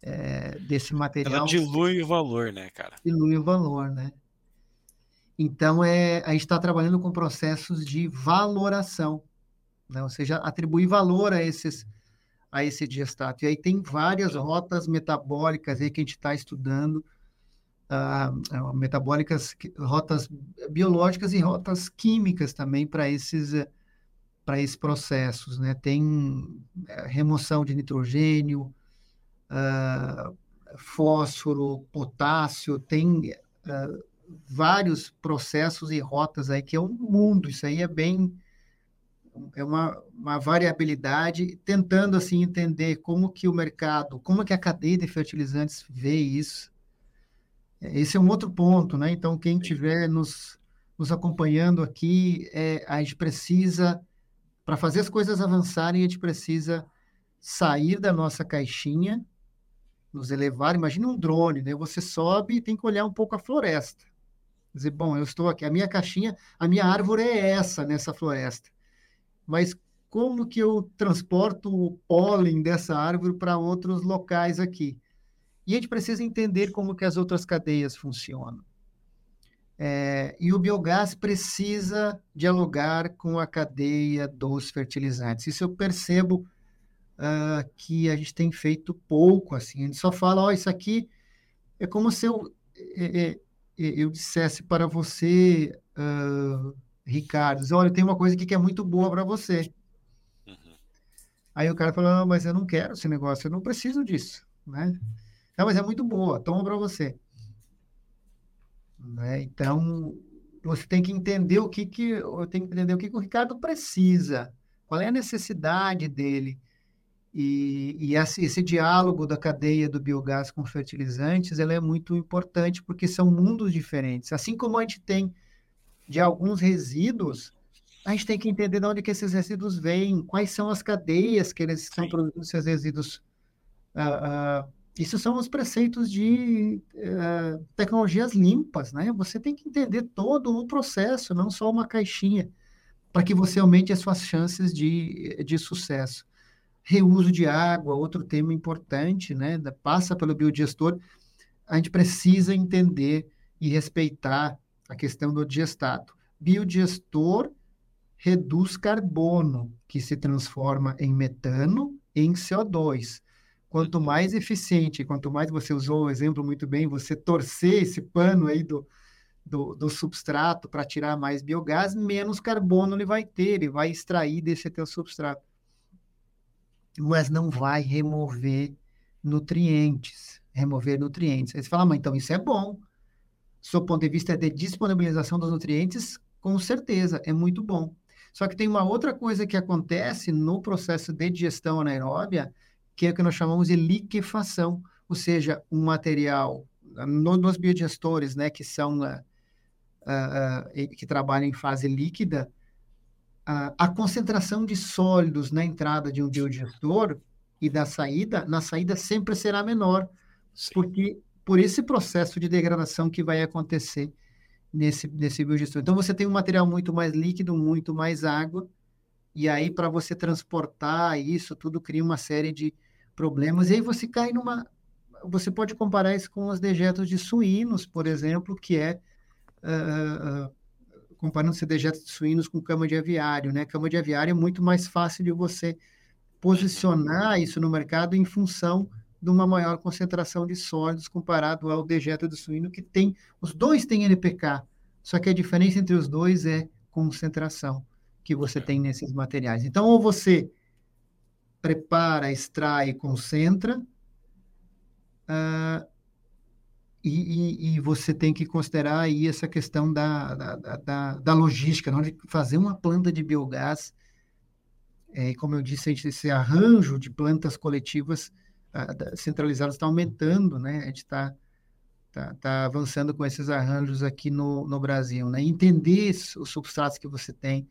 Speaker 2: é, desse material... Ela
Speaker 1: dilui o valor, né, cara?
Speaker 2: Dilui o valor, né? Então, é, a gente está trabalhando com processos de valoração né? ou seja, atribuir valor a esses a esse diastato. E aí tem várias rotas metabólicas aí que a gente está estudando, uh, metabólicas, rotas biológicas e rotas químicas também para esses para esses processos, né? Tem é, remoção de nitrogênio, uh, fósforo, potássio, tem uh, vários processos e rotas aí que é um mundo. Isso aí é bem é uma, uma variabilidade, tentando assim entender como que o mercado, como que a cadeia de fertilizantes vê isso. Esse é um outro ponto, né? Então, quem estiver nos, nos acompanhando aqui, é, a gente precisa, para fazer as coisas avançarem, a gente precisa sair da nossa caixinha, nos elevar. Imagina um drone, né? Você sobe e tem que olhar um pouco a floresta. Dizer, bom, eu estou aqui, a minha caixinha, a minha árvore é essa nessa floresta mas como que eu transporto o pólen dessa árvore para outros locais aqui? E a gente precisa entender como que as outras cadeias funcionam. É, e o biogás precisa dialogar com a cadeia dos fertilizantes. Isso eu percebo uh, que a gente tem feito pouco, assim. A gente só fala, ó, oh, isso aqui é como se eu, é, é, eu dissesse para você, uh, Ricardo, olha, tem uma coisa aqui que é muito boa para você. Uhum. Aí o cara falou, não, mas eu não quero esse negócio, eu não preciso disso, né? Não, mas é muito boa, toma para você. Né? Então, você tem que entender o que que, eu tenho que entender o que, que o Ricardo precisa, qual é a necessidade dele. E, e esse, esse, diálogo da cadeia do biogás com fertilizantes, ela é muito importante porque são mundos diferentes. Assim como a gente tem de alguns resíduos, a gente tem que entender de onde que esses resíduos vêm, quais são as cadeias que eles estão produzindo esses resíduos. Uh, uh, isso são os preceitos de uh, tecnologias limpas, né? Você tem que entender todo o processo, não só uma caixinha, para que você aumente as suas chances de, de sucesso. Reuso de água, outro tema importante, né? Passa pelo biodigestor. A gente precisa entender e respeitar a questão do digestato. Biodigestor reduz carbono, que se transforma em metano em CO2. Quanto mais eficiente, quanto mais você usou o exemplo muito bem, você torcer esse pano aí do, do, do substrato para tirar mais biogás, menos carbono ele vai ter, ele vai extrair desse teu substrato. Mas não vai remover nutrientes, remover nutrientes. Aí você fala, mas então isso é bom do ponto de vista de disponibilização dos nutrientes, com certeza, é muito bom. Só que tem uma outra coisa que acontece no processo de digestão anaeróbia, que é o que nós chamamos de liquefação, ou seja, um material no, nos biodigestores, né, que são uh, uh, que trabalham em fase líquida, a concentração de sólidos na entrada de um biodigestor e da saída, na saída sempre será menor, Sim. porque por esse processo de degradação que vai acontecer nesse, nesse biodigestor. Então, você tem um material muito mais líquido, muito mais água, e aí, para você transportar isso, tudo cria uma série de problemas, e aí você cai numa. Você pode comparar isso com os dejetos de suínos, por exemplo, que é. Uh, uh, comparando-se dejetos de suínos com cama de aviário, né? Cama de aviário é muito mais fácil de você posicionar isso no mercado em função de uma maior concentração de sólidos comparado ao dejeto do suíno, que tem, os dois têm NPK, só que a diferença entre os dois é concentração que você tem nesses materiais. Então, ou você prepara, extrai concentra, uh, e, e, e, você tem que considerar aí essa questão da, da, da, da logística, na hora de fazer uma planta de biogás, é, como eu disse, esse arranjo de plantas coletivas centralizados está aumentando, né? A gente está tá, tá avançando com esses arranjos aqui no, no Brasil, né? Entender os substratos que você tem,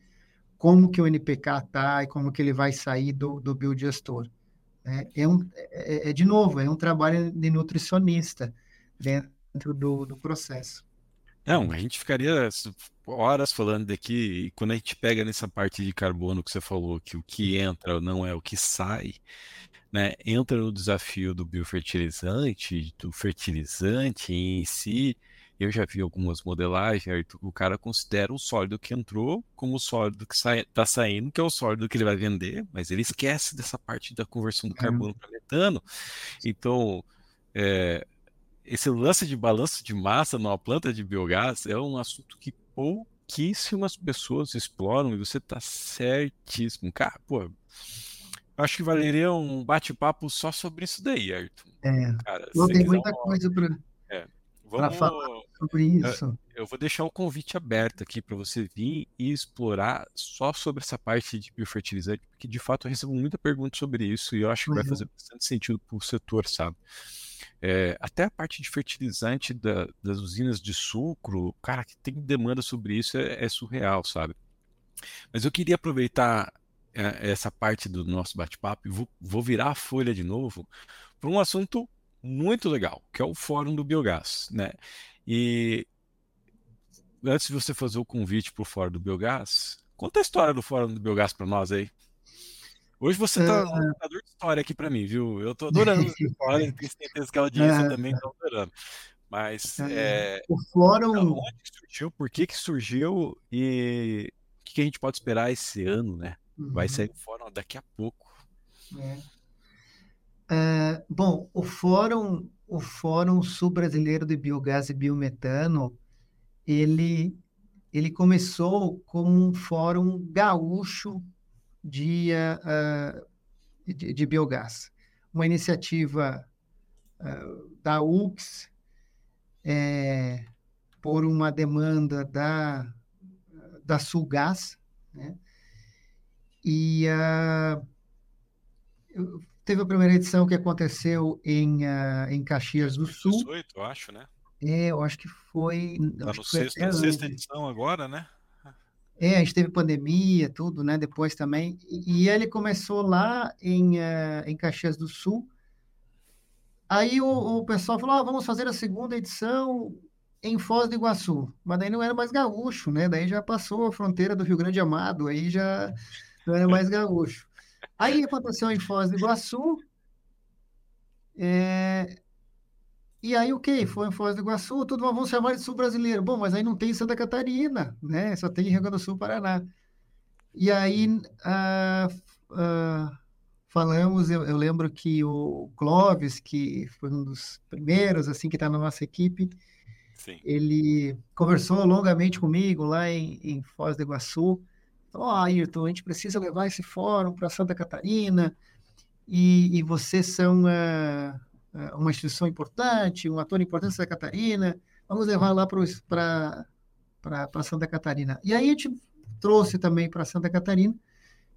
Speaker 2: como que o NPK está e como que ele vai sair do, do biodigestor. Né? É, um, é, é, de novo, é um trabalho de nutricionista dentro do, do processo.
Speaker 1: Não, a gente ficaria horas falando daqui, e quando a gente pega nessa parte de carbono que você falou, que o que entra não é o que sai, né, entra no desafio do biofertilizante, do fertilizante em si. Eu já vi algumas modelagens, o cara considera o sólido que entrou como o sólido que está saindo, que é o sólido que ele vai vender, mas ele esquece dessa parte da conversão do carbono para metano. Então, é, esse lance de balanço de massa numa planta de biogás é um assunto que pouquíssimas pessoas exploram e você está certíssimo. Cara, pô, acho que valeria um bate-papo só sobre isso daí, Ayrton.
Speaker 2: É. Cara, não tem muita uma... coisa para é. falar sobre isso.
Speaker 1: Eu, vou deixar o convite aberto aqui para você vir e explorar só sobre essa parte de biofertilizante, porque de fato eu recebo muita pergunta sobre isso e eu acho que uhum. vai fazer bastante sentido para o setor, sabe? É, até a parte de fertilizante da, das usinas de sucro, cara, que tem demanda sobre isso é, é surreal, sabe? Mas eu queria aproveitar é, essa parte do nosso bate-papo e vou, vou virar a folha de novo para um assunto muito legal, que é o Fórum do Biogás, né? E antes de você fazer o convite para o Fórum do Biogás, conta a história do Fórum do Biogás para nós aí. Hoje você está uh... um contador de história aqui para mim, viu? Eu estou adorando essa história, tenho certeza que a audiência uh... também está adorando. Mas é,
Speaker 2: o fórum.
Speaker 1: Onde surgiu, por que, que surgiu e o que, que a gente pode esperar esse ano, né? Vai uhum. sair o fórum daqui a pouco.
Speaker 2: É. É, bom, o fórum, o Fórum Sul-Brasileiro de Biogás e Biometano, ele, ele começou como um fórum gaúcho de, uh, de, de, biogás. Uma iniciativa uh, da UX, é, por uma demanda da, da Sulgás, né? E uh, teve a primeira edição que aconteceu em, uh, em Caxias do Sul.
Speaker 1: 2018, eu acho, né?
Speaker 2: É, eu acho que foi.
Speaker 1: Tá no sexto, na sexta edição agora, né?
Speaker 2: É, a gente teve pandemia, tudo, né? Depois também. E, e ele começou lá em, uh, em Caxias do Sul. Aí o, o pessoal falou: ah, vamos fazer a segunda edição em Foz do Iguaçu. Mas daí não era mais gaúcho, né? Daí já passou a fronteira do Rio Grande Amado, aí já não era mais gaúcho. Aí aconteceu em Foz do Iguaçu. É... E aí, o que? Foi em Foz do Iguaçu, tudo vamos chamar de sul brasileiro. Bom, mas aí não tem Santa Catarina, né? Só tem Rio Grande do Sul, Paraná. E aí ah, ah, falamos, eu, eu, lembro que o Clóvis, que foi um dos primeiros assim que está na nossa equipe, Sim. ele conversou longamente comigo lá em, em Foz do Iguaçu ó, oh, Ayrton, a gente precisa levar esse fórum para Santa Catarina e, e vocês são uh, uma instituição importante, um ator importante em Santa Catarina, vamos levar lá para Santa Catarina. E aí a gente trouxe também para Santa Catarina,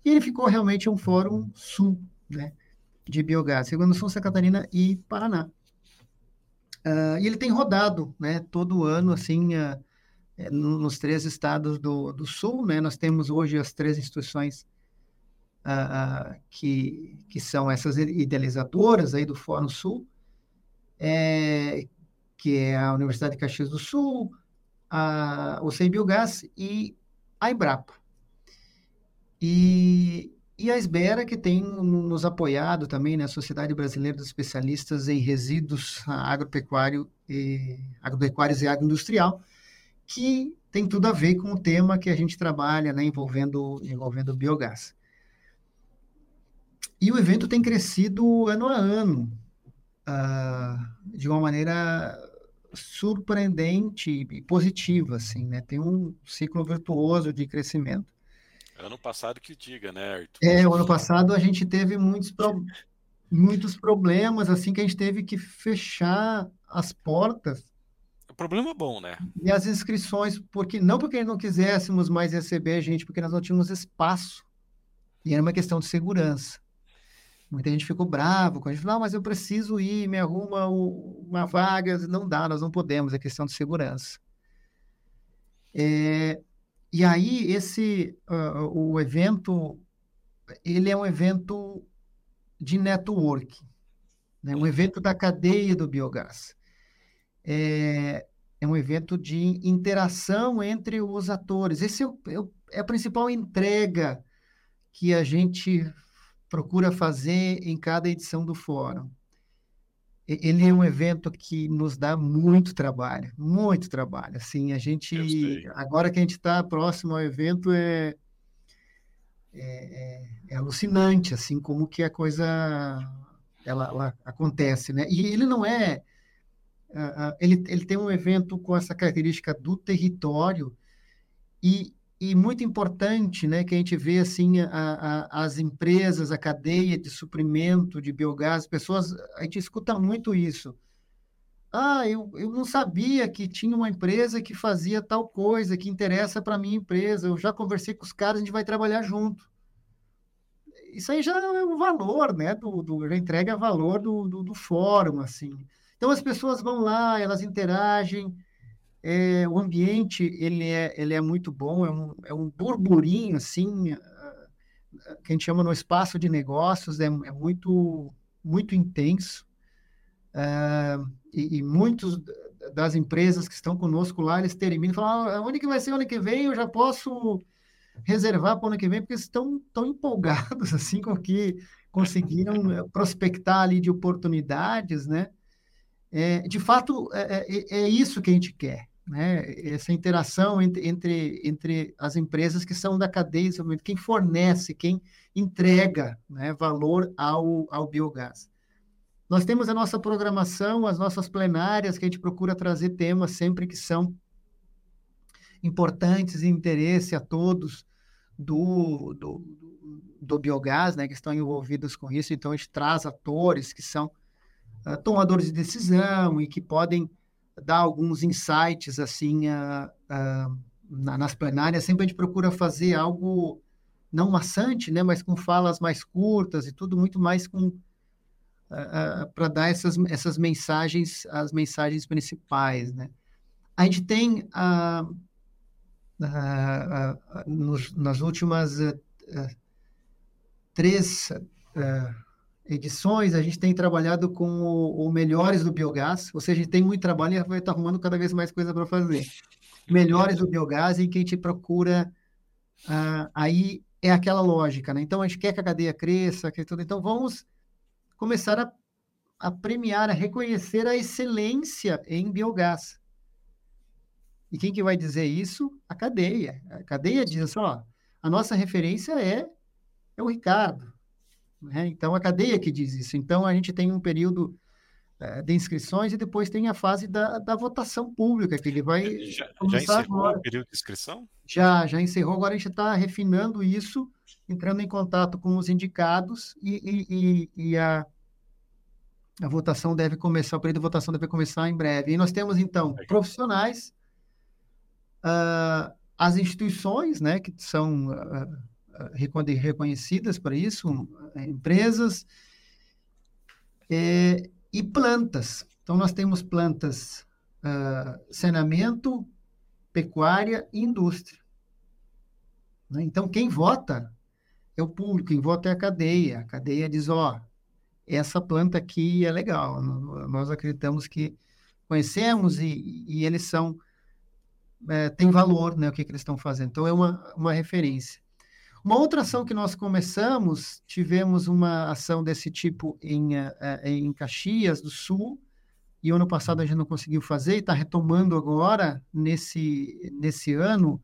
Speaker 2: e ele ficou realmente um fórum sul, né, de biogás, Rio Grande do Sul, Santa Catarina e Paraná. Uh, e ele tem rodado, né, todo ano, assim, uh, nos três estados do, do sul, né, nós temos hoje as três instituições uh, que, que são essas idealizadoras aí do Fórum Sul, é, que é a Universidade de Caxias do Sul, a, o Biogás e a Embrapa. E, e a Esbera, que tem nos apoiado também, né, a Sociedade Brasileira dos Especialistas em Resíduos Agropecuário e, Agropecuários e Agroindustrial, que tem tudo a ver com o tema que a gente trabalha, né, envolvendo, envolvendo biogás. E o evento tem crescido ano a ano, uh, de uma maneira surpreendente e positiva, assim, né? Tem um ciclo virtuoso de crescimento.
Speaker 1: Ano passado que diga, né, Arthur?
Speaker 2: É, o ano passado a gente teve muitos, pro... muitos problemas, assim, que a gente teve que fechar as portas.
Speaker 1: O problema é bom, né?
Speaker 2: E as inscrições, porque não porque não quiséssemos mais receber gente, porque nós não tínhamos espaço. E era uma questão de segurança. Muita gente ficou bravo com a gente, não, mas eu preciso ir, me arruma uma vaga. Não dá, nós não podemos, é questão de segurança. É, e aí, esse, uh, o evento, ele é um evento de network, né? um evento da cadeia do biogás. É, é um evento de interação entre os atores. Esse é, o, é, é a principal entrega que a gente procura fazer em cada edição do fórum. Ele é um evento que nos dá muito trabalho, muito trabalho. Assim, a gente agora que a gente está próximo ao evento é, é, é, é, alucinante, assim como que a coisa ela, ela acontece, né? E ele não é uh, uh, ele, ele tem um evento com essa característica do território e e muito importante, né, que a gente vê assim a, a, as empresas, a cadeia de suprimento de biogás, pessoas, a gente escuta muito isso. Ah, eu, eu não sabia que tinha uma empresa que fazia tal coisa, que interessa para minha empresa. Eu já conversei com os caras, a gente vai trabalhar junto. Isso aí já é o valor, né? Do, do, já entrega valor do, do, do fórum, assim. Então as pessoas vão lá, elas interagem, é, o ambiente ele é, ele é muito bom, é um, é um burburinho assim, ah, que a gente chama no espaço de negócios, é, é muito, muito intenso. Uh, e, e, muitos das empresas que estão conosco lá, eles terminam e falam, ah, onde que vai ser o ano que vem? Eu já posso reservar para o ano que vem, porque estão tão empolgados assim com que conseguiram eh, prospectar ali de oportunidades, né? É, de fato, é, é, é, isso que a gente quer né, essa interação entre, entre, entre as empresas que são da cadeia quem fornece, quem entrega né, valor ao, ao biogás. Nós temos a nossa programação, as nossas plenárias, que a gente procura trazer temas sempre que são importantes e interesse a todos do, do, do biogás, né, que estão envolvidos com isso. Então, a gente traz atores que são uh, tomadores de decisão e que podem dar alguns insights assim uh, uh, nas plenárias. Sempre a gente procura fazer algo não maçante, né, mas com falas mais curtas e tudo muito mais com para dar essas, essas mensagens, as mensagens principais, né. A gente tem nos, nas últimas três edições, a gente tem trabalhado com o, o Melhores do Biogás, ou seja, a gente tem muito trabalho e vai estar arrumando cada vez mais coisa para fazer. Melhores do Biogás, em que a gente procura, uh, aí é aquela lógica, né? Então, a gente quer que a cadeia cresça, que tudo. Então, vamos começar a, a premiar, a reconhecer a excelência em biogás. E quem que vai dizer isso? A cadeia. A cadeia diz assim, ó, a nossa referência é, é o Ricardo, né? Então, a cadeia que diz isso. Então, a gente tem um período é, de inscrições e depois tem a fase da, da votação pública, que ele vai
Speaker 1: já, já encerrou agora. o período de inscrição?
Speaker 2: Já, já encerrou. Agora a gente está refinando isso, entrando em contato com os indicados e, e, e, e a, a votação deve começar, o período de votação deve começar em breve. E nós temos, então, profissionais, uh, as instituições, né, que são uh, reconhecidas para isso, empresas, é, e plantas. Então, nós temos plantas, uh, saneamento, pecuária e indústria. Né? Então, quem vota é o público, quem vota é a cadeia. A cadeia diz, ó, essa planta aqui é legal, nós acreditamos que conhecemos e, e eles são, é, tem valor, né, o que, que eles estão fazendo. Então, é uma, uma referência. Uma outra ação que nós começamos, tivemos uma ação desse tipo em, uh, em Caxias do Sul, e ano passado a gente não conseguiu fazer, e está retomando agora, nesse, nesse ano,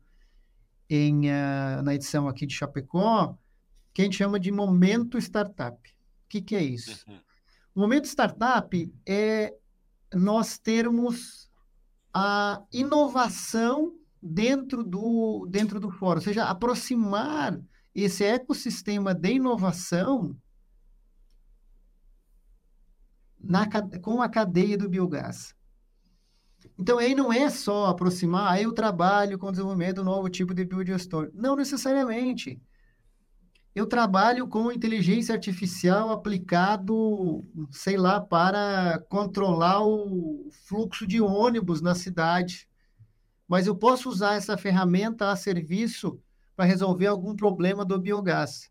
Speaker 2: em, uh, na edição aqui de Chapecó, que a gente chama de Momento Startup. O que, que é isso? Uhum. O Momento Startup é nós termos a inovação dentro do, dentro do fórum, ou seja, aproximar esse ecossistema de inovação na, com a cadeia do biogás. Então, aí não é só aproximar, aí eu trabalho com o desenvolvimento do novo tipo de biodigestor. Não necessariamente. Eu trabalho com inteligência artificial aplicado, sei lá, para controlar o fluxo de ônibus na cidade. Mas eu posso usar essa ferramenta a serviço para resolver algum problema do biogás.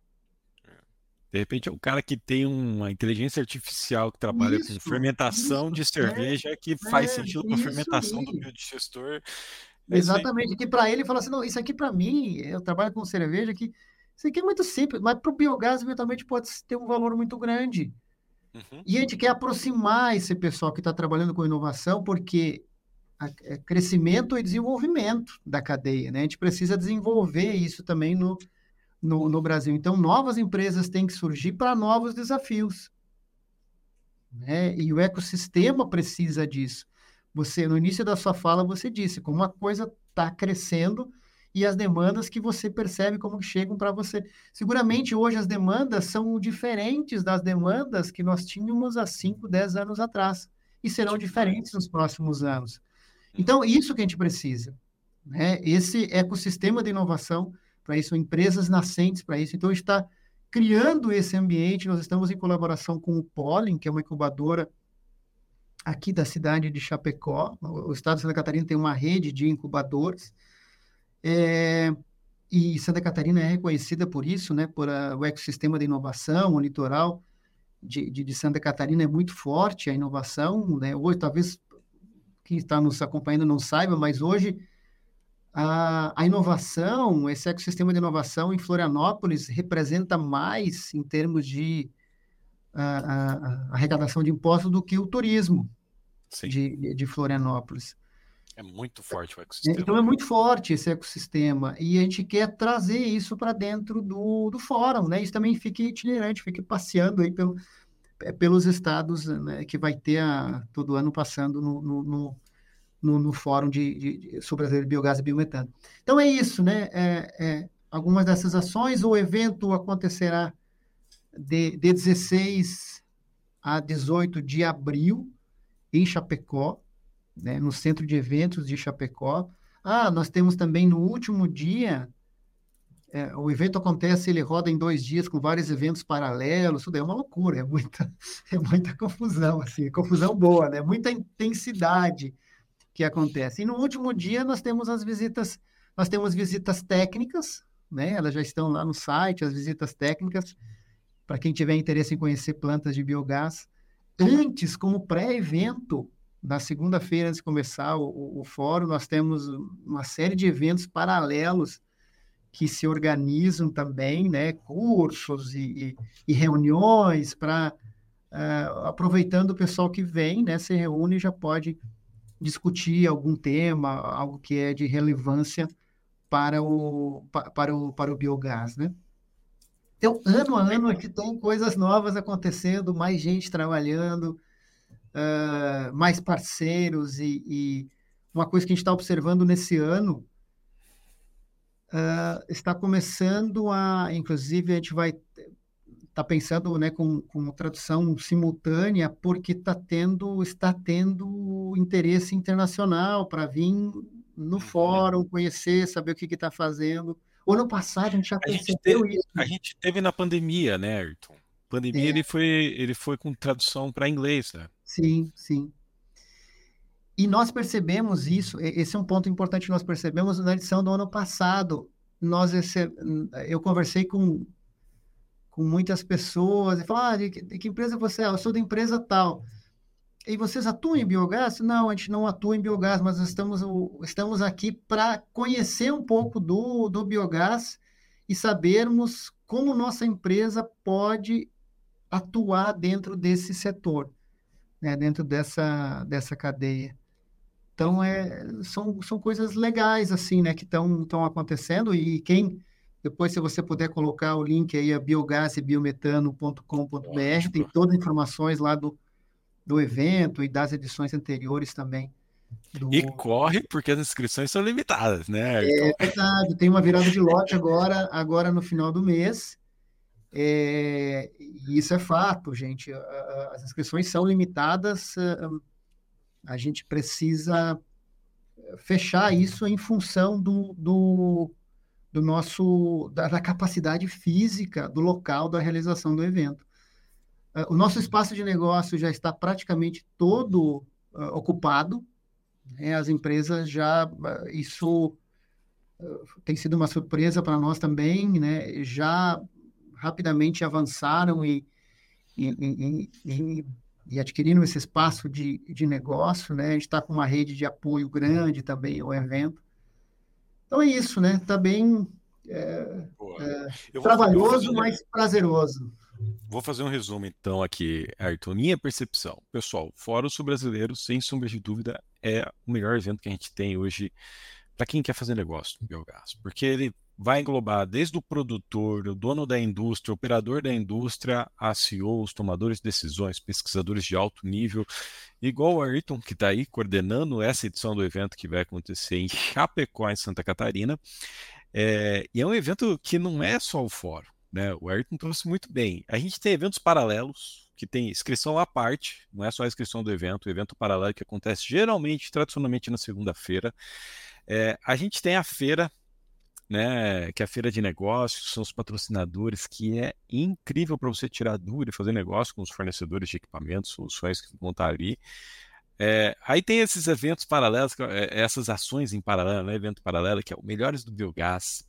Speaker 1: De repente é um cara que tem uma inteligência artificial que trabalha isso, com fermentação isso, de cerveja é, que faz é, sentido com a fermentação aí. do biodigestor.
Speaker 2: É Exatamente, que para ele fala assim, não, isso aqui para mim, eu trabalho com cerveja que isso aqui é muito simples, mas para o biogás eventualmente pode ter um valor muito grande. Uhum. E a gente quer aproximar esse pessoal que está trabalhando com inovação, porque crescimento e desenvolvimento da cadeia, né? A gente precisa desenvolver isso também no, no, no Brasil. Então, novas empresas têm que surgir para novos desafios. Né? E o ecossistema precisa disso. Você, no início da sua fala, você disse como uma coisa está crescendo e as demandas que você percebe como chegam para você. Seguramente hoje as demandas são diferentes das demandas que nós tínhamos há 5, 10 anos atrás e serão diferentes nos próximos anos. Então, isso que a gente precisa, né? Esse ecossistema de inovação para isso, empresas nascentes para isso. Então, a gente está criando esse ambiente. Nós estamos em colaboração com o Pollen, que é uma incubadora aqui da cidade de Chapecó. O estado de Santa Catarina tem uma rede de incubadores. É, e Santa Catarina é reconhecida por isso, né, por a, o ecossistema de inovação, o litoral de, de, de, Santa Catarina é muito forte, a inovação, né, talvez quem está nos acompanhando não saiba, mas hoje a, a inovação, esse ecossistema de inovação em Florianópolis representa mais em termos de a, a, arrecadação de impostos do que o turismo de, de Florianópolis.
Speaker 1: É muito forte o ecossistema.
Speaker 2: Então é muito forte esse ecossistema e a gente quer trazer isso para dentro do, do fórum, né? Isso também fica itinerante, fica passeando aí pelo, é, pelos estados né, que vai ter a, todo ano passando no, no, no no, Fórum de, de, sobre biogás e biometano. Então é isso, né? É, é, algumas dessas ações, o evento acontecerá de, de 16 a 18 de abril em Chapecó, né, no centro de eventos de Chapecó. Ah, nós temos também no último dia, é, o evento acontece, ele roda em dois dias com vários eventos paralelos, tudo é uma loucura, é muita, é muita confusão, assim, confusão boa, né? Muita intensidade, que acontece. E no último dia nós temos as visitas, nós temos visitas técnicas, né? Elas já estão lá no site, as visitas técnicas, para quem tiver interesse em conhecer plantas de biogás. Antes, como pré-evento, na segunda-feira, antes de começar o, o, o, fórum, nós temos uma série de eventos paralelos que se organizam também, né? Cursos e, e, reuniões para uh, eh, aproveitando o pessoal que vem, né? Se reúne e já pode discutir algum tema, algo que é de relevância para o, para o, para o biogás, né? Então, ano a ano aqui tem coisas novas acontecendo, mais gente trabalhando, uh, mais parceiros e, e, uma coisa que a gente está observando nesse ano uh, está começando a, inclusive a gente vai está pensando né, com, com tradução simultânea, porque tá tendo, está tendo interesse internacional para vir no uhum. fórum, conhecer, saber o que está fazendo. O ano passado a gente já
Speaker 1: a gente teve, isso. A gente teve na pandemia, né, Ayrton? Pandemia é. ele foi ele foi com tradução para inglês, né?
Speaker 2: Sim, sim. E nós percebemos isso. Esse é um ponto importante que nós percebemos na edição do ano passado. Nós eu conversei com com muitas pessoas e falaram, ah, de, que, de que empresa você é? Eu sou da empresa tal. E vocês atuam em biogás? Não, a gente não atua em biogás, mas estamos, estamos aqui para conhecer um pouco do, do biogás e sabermos como nossa empresa pode atuar dentro desse setor, né, dentro dessa, dessa cadeia. Então, é, são, são coisas legais, assim, né, que estão acontecendo e quem... Depois, se você puder colocar o link aí, a biogasebiometano.com.br, tem todas as informações lá do, do evento e das edições anteriores também.
Speaker 1: Do... E corre porque as inscrições são limitadas, né?
Speaker 2: É verdade, tem uma virada de lote agora, agora no final do mês. É, e isso é fato, gente. As inscrições são limitadas, a gente precisa fechar isso em função do, do, do nosso da, da capacidade física do local da realização do evento. Ah, o nosso espaço de negócio já está praticamente todo uh, ocupado. Né? As empresas já, uh, isso tem sido uma surpresa para nós também, né? já rapidamente avançaram e, e, e, e, e adquiriram esse espaço de, de negócio. Né? A gente está com uma rede de apoio grande também ao evento. Então é isso, né? Está bem é, é, trabalhoso, mas prazeroso.
Speaker 1: Vou fazer um resumo então aqui, Ayrton. Minha percepção. Pessoal, Fórum Sul Brasileiro, sem sombra de dúvida, é o melhor evento que a gente tem hoje para quem quer fazer negócio no biogás. Porque ele vai englobar desde o produtor, o dono da indústria, operador da indústria, a CEOs, tomadores de decisões, pesquisadores de alto nível, igual o Ayrton, que está aí coordenando essa edição do evento que vai acontecer em Chapecó, em Santa Catarina. É, e é um evento que não é só o fórum né? O Ayrton trouxe muito bem. A gente tem eventos paralelos, que tem inscrição à parte, não é só a inscrição do evento, o evento paralelo que acontece geralmente, tradicionalmente na segunda-feira. É, a gente tem a feira, né, que é a feira de negócios, são os patrocinadores, que é incrível para você tirar dúvida e fazer negócio com os fornecedores de equipamentos, soluções que vão estar ali. É, aí tem esses eventos paralelos, é, essas ações em paralelo, né, evento paralelo, que é o Melhores do Biogás,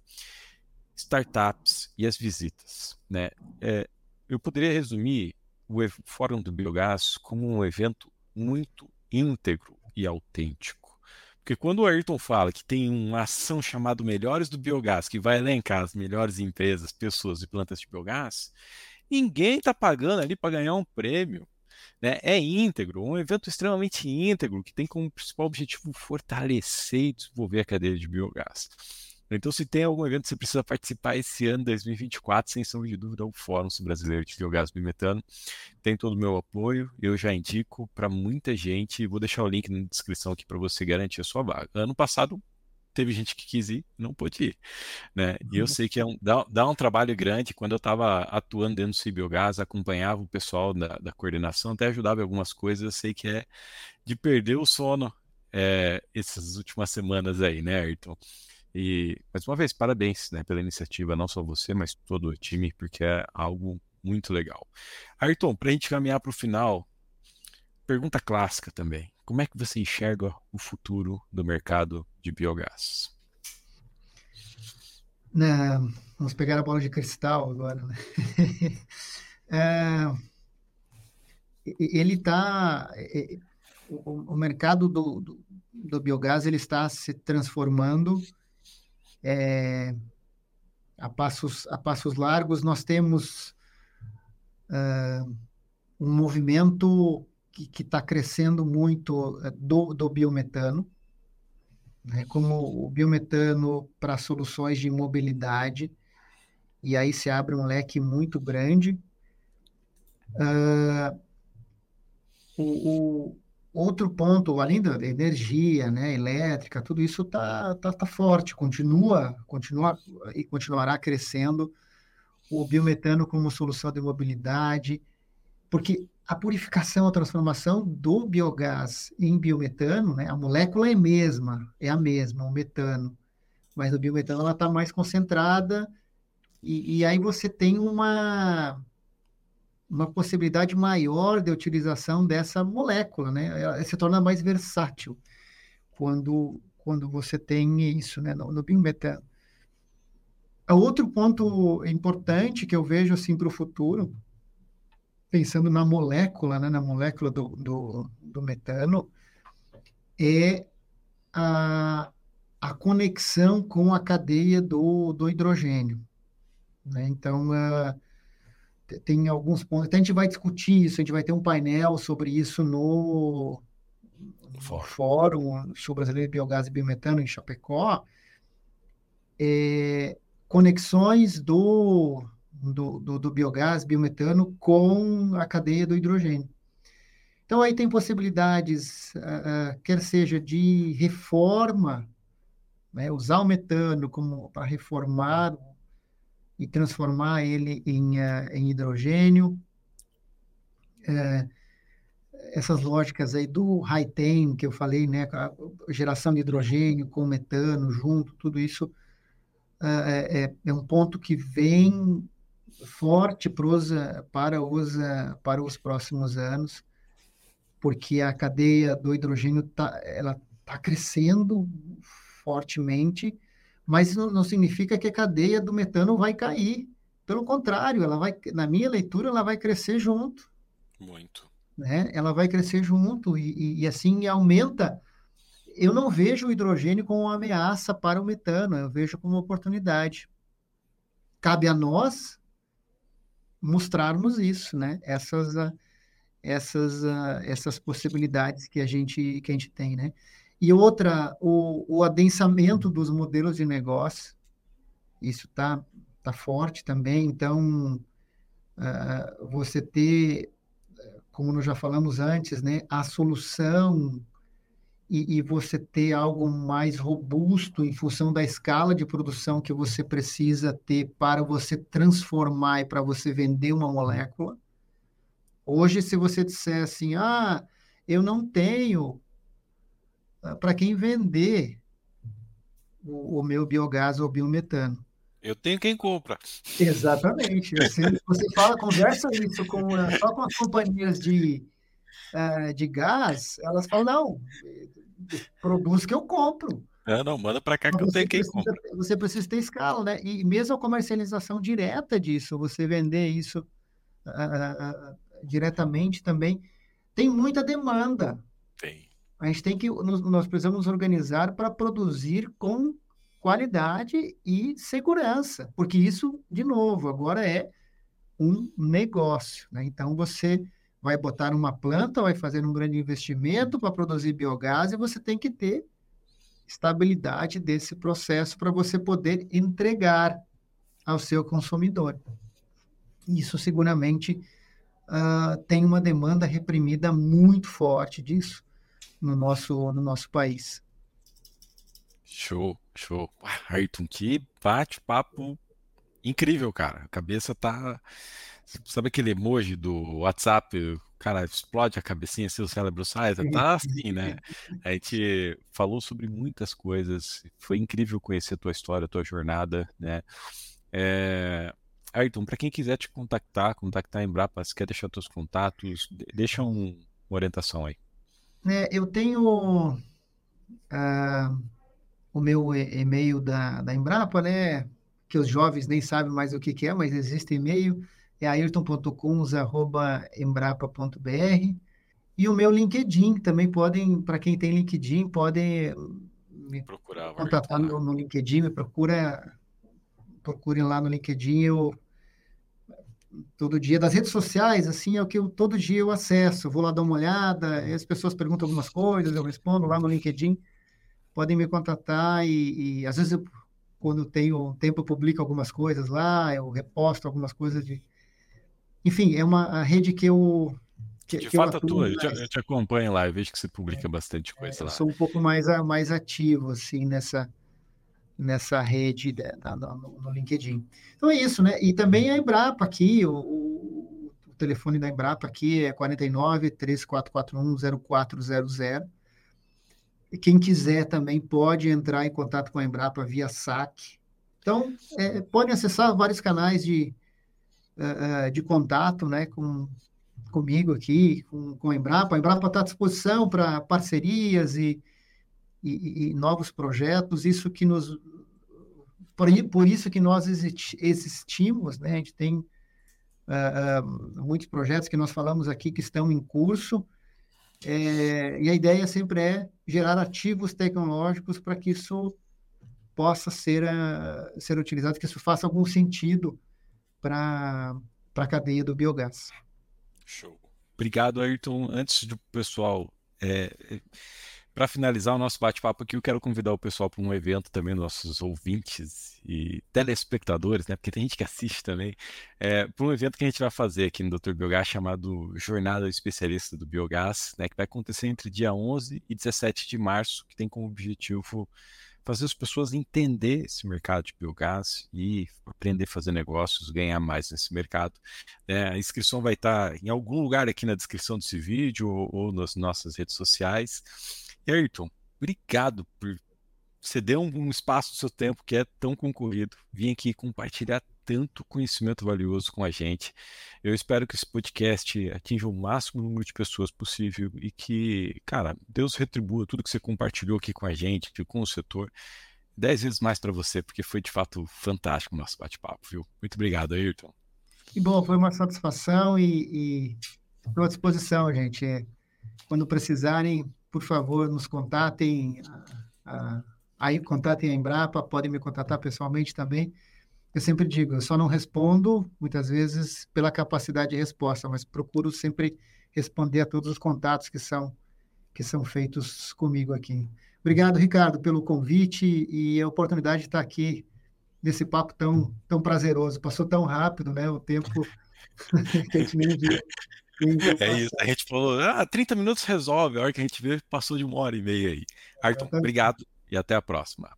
Speaker 1: startups e as visitas. Né? É, eu poderia resumir o Fórum do Biogás como um evento muito íntegro e autêntico. Porque quando o Ayrton fala que tem uma ação chamada Melhores do Biogás, que vai elencar as melhores empresas, pessoas e plantas de biogás, ninguém está pagando ali para ganhar um prêmio. Né? É íntegro, um evento extremamente íntegro, que tem como principal objetivo fortalecer e desenvolver a cadeia de biogás. Então, se tem algum evento que você precisa participar esse ano, 2024, sem sombra de dúvida, é o Fórum Brasileiro de Biogás Bimetano. Tem todo o meu apoio, eu já indico para muita gente. Vou deixar o link na descrição aqui para você garantir a sua vaga. Ano passado, teve gente que quis ir, não pôde ir. Né? E eu uhum. sei que é um, dá, dá, um trabalho grande. Quando eu estava atuando dentro do Cibiogás, acompanhava o pessoal da, da, coordenação, até ajudava em algumas coisas. Eu sei que é de perder o sono é, essas últimas semanas aí, né, Ayrton? E, mais uma vez, parabéns né, pela iniciativa, não só você, mas todo o time, porque é algo muito legal. Ayrton, para a gente caminhar para o final, pergunta clássica também. Como é que você enxerga o futuro do mercado de biogás?
Speaker 2: É, vamos pegar a bola de cristal agora. Né? é, ele está. O, o, mercado do, do, do biogás ele está se transformando é, a, passos, a passos largos, nós temos uh, um movimento que está crescendo muito é, do, do biometano, né, como o biometano para soluções de mobilidade, e aí se abre um leque muito grande. Uh, o, Outro ponto, além da energia, né, elétrica, tudo isso está tá, tá forte, continua, continua e continuará crescendo o biometano como solução de mobilidade, porque a purificação, a transformação do biogás em biometano, né? A molécula é a mesma, é a mesma, o metano, mas o biometano ela está mais concentrada e, e, aí você tem uma uma possibilidade maior de utilização dessa molécula, né? Ela se torna mais versátil quando quando você tem isso, né? No, no biometano. Outro ponto importante que eu vejo assim para o futuro pensando na molécula, né, na molécula do, do, do metano, é a, a conexão com a cadeia do, do hidrogênio. Né? Então, uh, tem alguns pontos. Até a gente vai discutir isso, a gente vai ter um painel sobre isso no, no Fórum Sul Brasileiro de Biogás e Biometano, em Chapecó. É, conexões do do, do, do biogás, biometano, com a cadeia do hidrogênio. Então, aí tem possibilidades, uh, uh, quer seja de reforma, né, usar o metano como para reformar e transformar ele em, uh, em hidrogênio. essas lógicas aí do high-tem que eu falei, né, geração de hidrogênio com metano junto, tudo isso é, é um ponto que vem forte para os, para os próximos anos, porque a cadeia do hidrogênio tá, ela está crescendo fortemente, mas não, não significa que a cadeia do metano vai cair. Pelo contrário, ela vai, na minha leitura, ela vai crescer junto.
Speaker 1: Muito.
Speaker 2: Né? Ela vai crescer junto e, e, e assim aumenta. Eu não vejo o hidrogênio como uma ameaça para o metano, eu vejo como uma oportunidade. Cabe a nós mostrarmos isso, né? Essas, uh, essas, uh, essas possibilidades que a gente que a gente tem, né? E outra, o, o adensamento dos modelos de negócio, isso tá tá forte também. Então, uh, você ter, como nós já falamos antes, né? A solução e, e, você ter algo mais robusto em função da escala de produção que você precisa ter para você transformar e para você vender uma molécula. Hoje, se você disser assim, ah, eu não tenho para quem vender o, o, meu biogás ou biometano.
Speaker 1: Eu tenho quem compra.
Speaker 2: Exatamente. Você, você fala, conversa isso com, só com as companhias de, uh, de gás, elas falam, não, produz que eu compro.
Speaker 1: É, não, manda para cá que eu tenho quem compra.
Speaker 2: Você precisa ter escala, né? E mesmo a comercialização direta disso, você vender isso uh, uh, diretamente também, tem muita demanda.
Speaker 1: Tem.
Speaker 2: A gente tem que, nós precisamos nos organizar para produzir com qualidade e segurança, porque isso, de novo, agora é um negócio, né? Então você vai botar uma planta, vai fazer um grande investimento para produzir biogás e você tem que ter estabilidade desse processo para você poder entregar ao seu consumidor. Isso seguramente uh, tem uma demanda reprimida muito forte disso no nosso, no nosso país.
Speaker 1: Show, show. Ayrton, que bate-papo incrível, cara. A cabeça tá Sabe aquele emoji do WhatsApp? Cara, explode a cabecinha, assim, o cérebro sai, tá, tá assim, né? A gente falou sobre muitas coisas. Foi incrível conhecer a tua história, a tua jornada, né? É... Ayrton, para quem quiser te contactar, contactar a Embrapa, se quer deixar teus contatos, deixa um, uma orientação aí.
Speaker 2: É, eu tenho uh, o meu e-mail da, da Embrapa, né? Que os jovens nem sabem mais o que, que é, mas existe e-mail é ayrton.kunz.embrapa.br. E o meu LinkedIn também podem, para quem tem LinkedIn, podem me Procurar, contatar no, no, LinkedIn, me procura, procurem lá no LinkedIn, eu todo dia das redes sociais, assim, é o que eu todo dia eu acesso, vou lá dar uma olhada, as pessoas perguntam algumas coisas, eu respondo lá no LinkedIn, podem me contatar e, e às vezes eu, quando tenho tempo eu publico algumas coisas lá, eu reposto algumas coisas de enfim, é uma rede que eu.
Speaker 1: Que, de que fato, eu, tua, eu, te, eu te acompanho lá, eu vejo que você publica é, bastante coisa
Speaker 2: é,
Speaker 1: lá.
Speaker 2: Eu sou um pouco mais, mais ativo, assim, nessa, nessa rede da, no, no, LinkedIn. Então é isso, né? E também a Embrapa aqui, o, o, telefone da Embrapa aqui é 49 3441 0400. E quem quiser também pode entrar em contato com a Embrapa via saque. Então, é, podem acessar vários canais de, uh, de contato né, com, comigo aqui, com, com a Embrapa. A Embrapa está à disposição para parcerias e, e, e, novos projetos. Isso que nos por, por isso que nós existimos, né? A gente tem uh, uh, muitos projetos que nós falamos aqui que estão em curso, é, e a ideia sempre é gerar ativos tecnológicos para que isso possa ser, uh, ser utilizado, que isso faça algum sentido para a cadeia do biogás.
Speaker 1: Show. Obrigado, Ayrton. Antes do pessoal é, para finalizar o nosso bate-papo aqui, eu quero convidar o pessoal para um evento também, nossos ouvintes e telespectadores, né? Porque tem gente que assiste também, é, para um evento que a gente vai fazer aqui no Dr. Biogás chamado Jornada Especialista do Biogás, né? Que vai acontecer entre dia 11 e 17 de março, que tem como objetivo fazer as pessoas entender esse mercado de biogás e aprender a fazer negócios, ganhar mais nesse mercado. É, a inscrição vai estar em algum lugar aqui na descrição desse vídeo ou, ou nas nossas redes sociais. Ayrton, obrigado por ceder um, um espaço do seu tempo que é tão concorrido, vir aqui compartilhar tanto conhecimento valioso com a gente. Eu espero que esse podcast atinja o máximo número de pessoas possível e que, cara, Deus retribua tudo que você compartilhou aqui com a gente, com o setor, dez vezes mais para você, porque foi de fato fantástico o nosso bate-papo, viu? Muito obrigado, Ayrton.
Speaker 2: Que bom, foi uma satisfação e estou à disposição, gente. Quando precisarem, por favor, nos contatem, aí contatem a Embrapa, podem me contatar pessoalmente também. Eu sempre digo, eu só não respondo, muitas vezes, pela capacidade de resposta, mas procuro sempre responder a todos os contatos que são, que são feitos comigo aqui. Obrigado, Ricardo, pelo convite e a oportunidade de estar aqui nesse papo tão, tão prazeroso. Passou tão rápido, né? O tempo que a gente nem viu.
Speaker 1: É isso, a gente falou, ah, 30 minutos resolve, a hora que a gente vê, passou de uma hora e meia aí. Arthur, obrigado e até a próxima.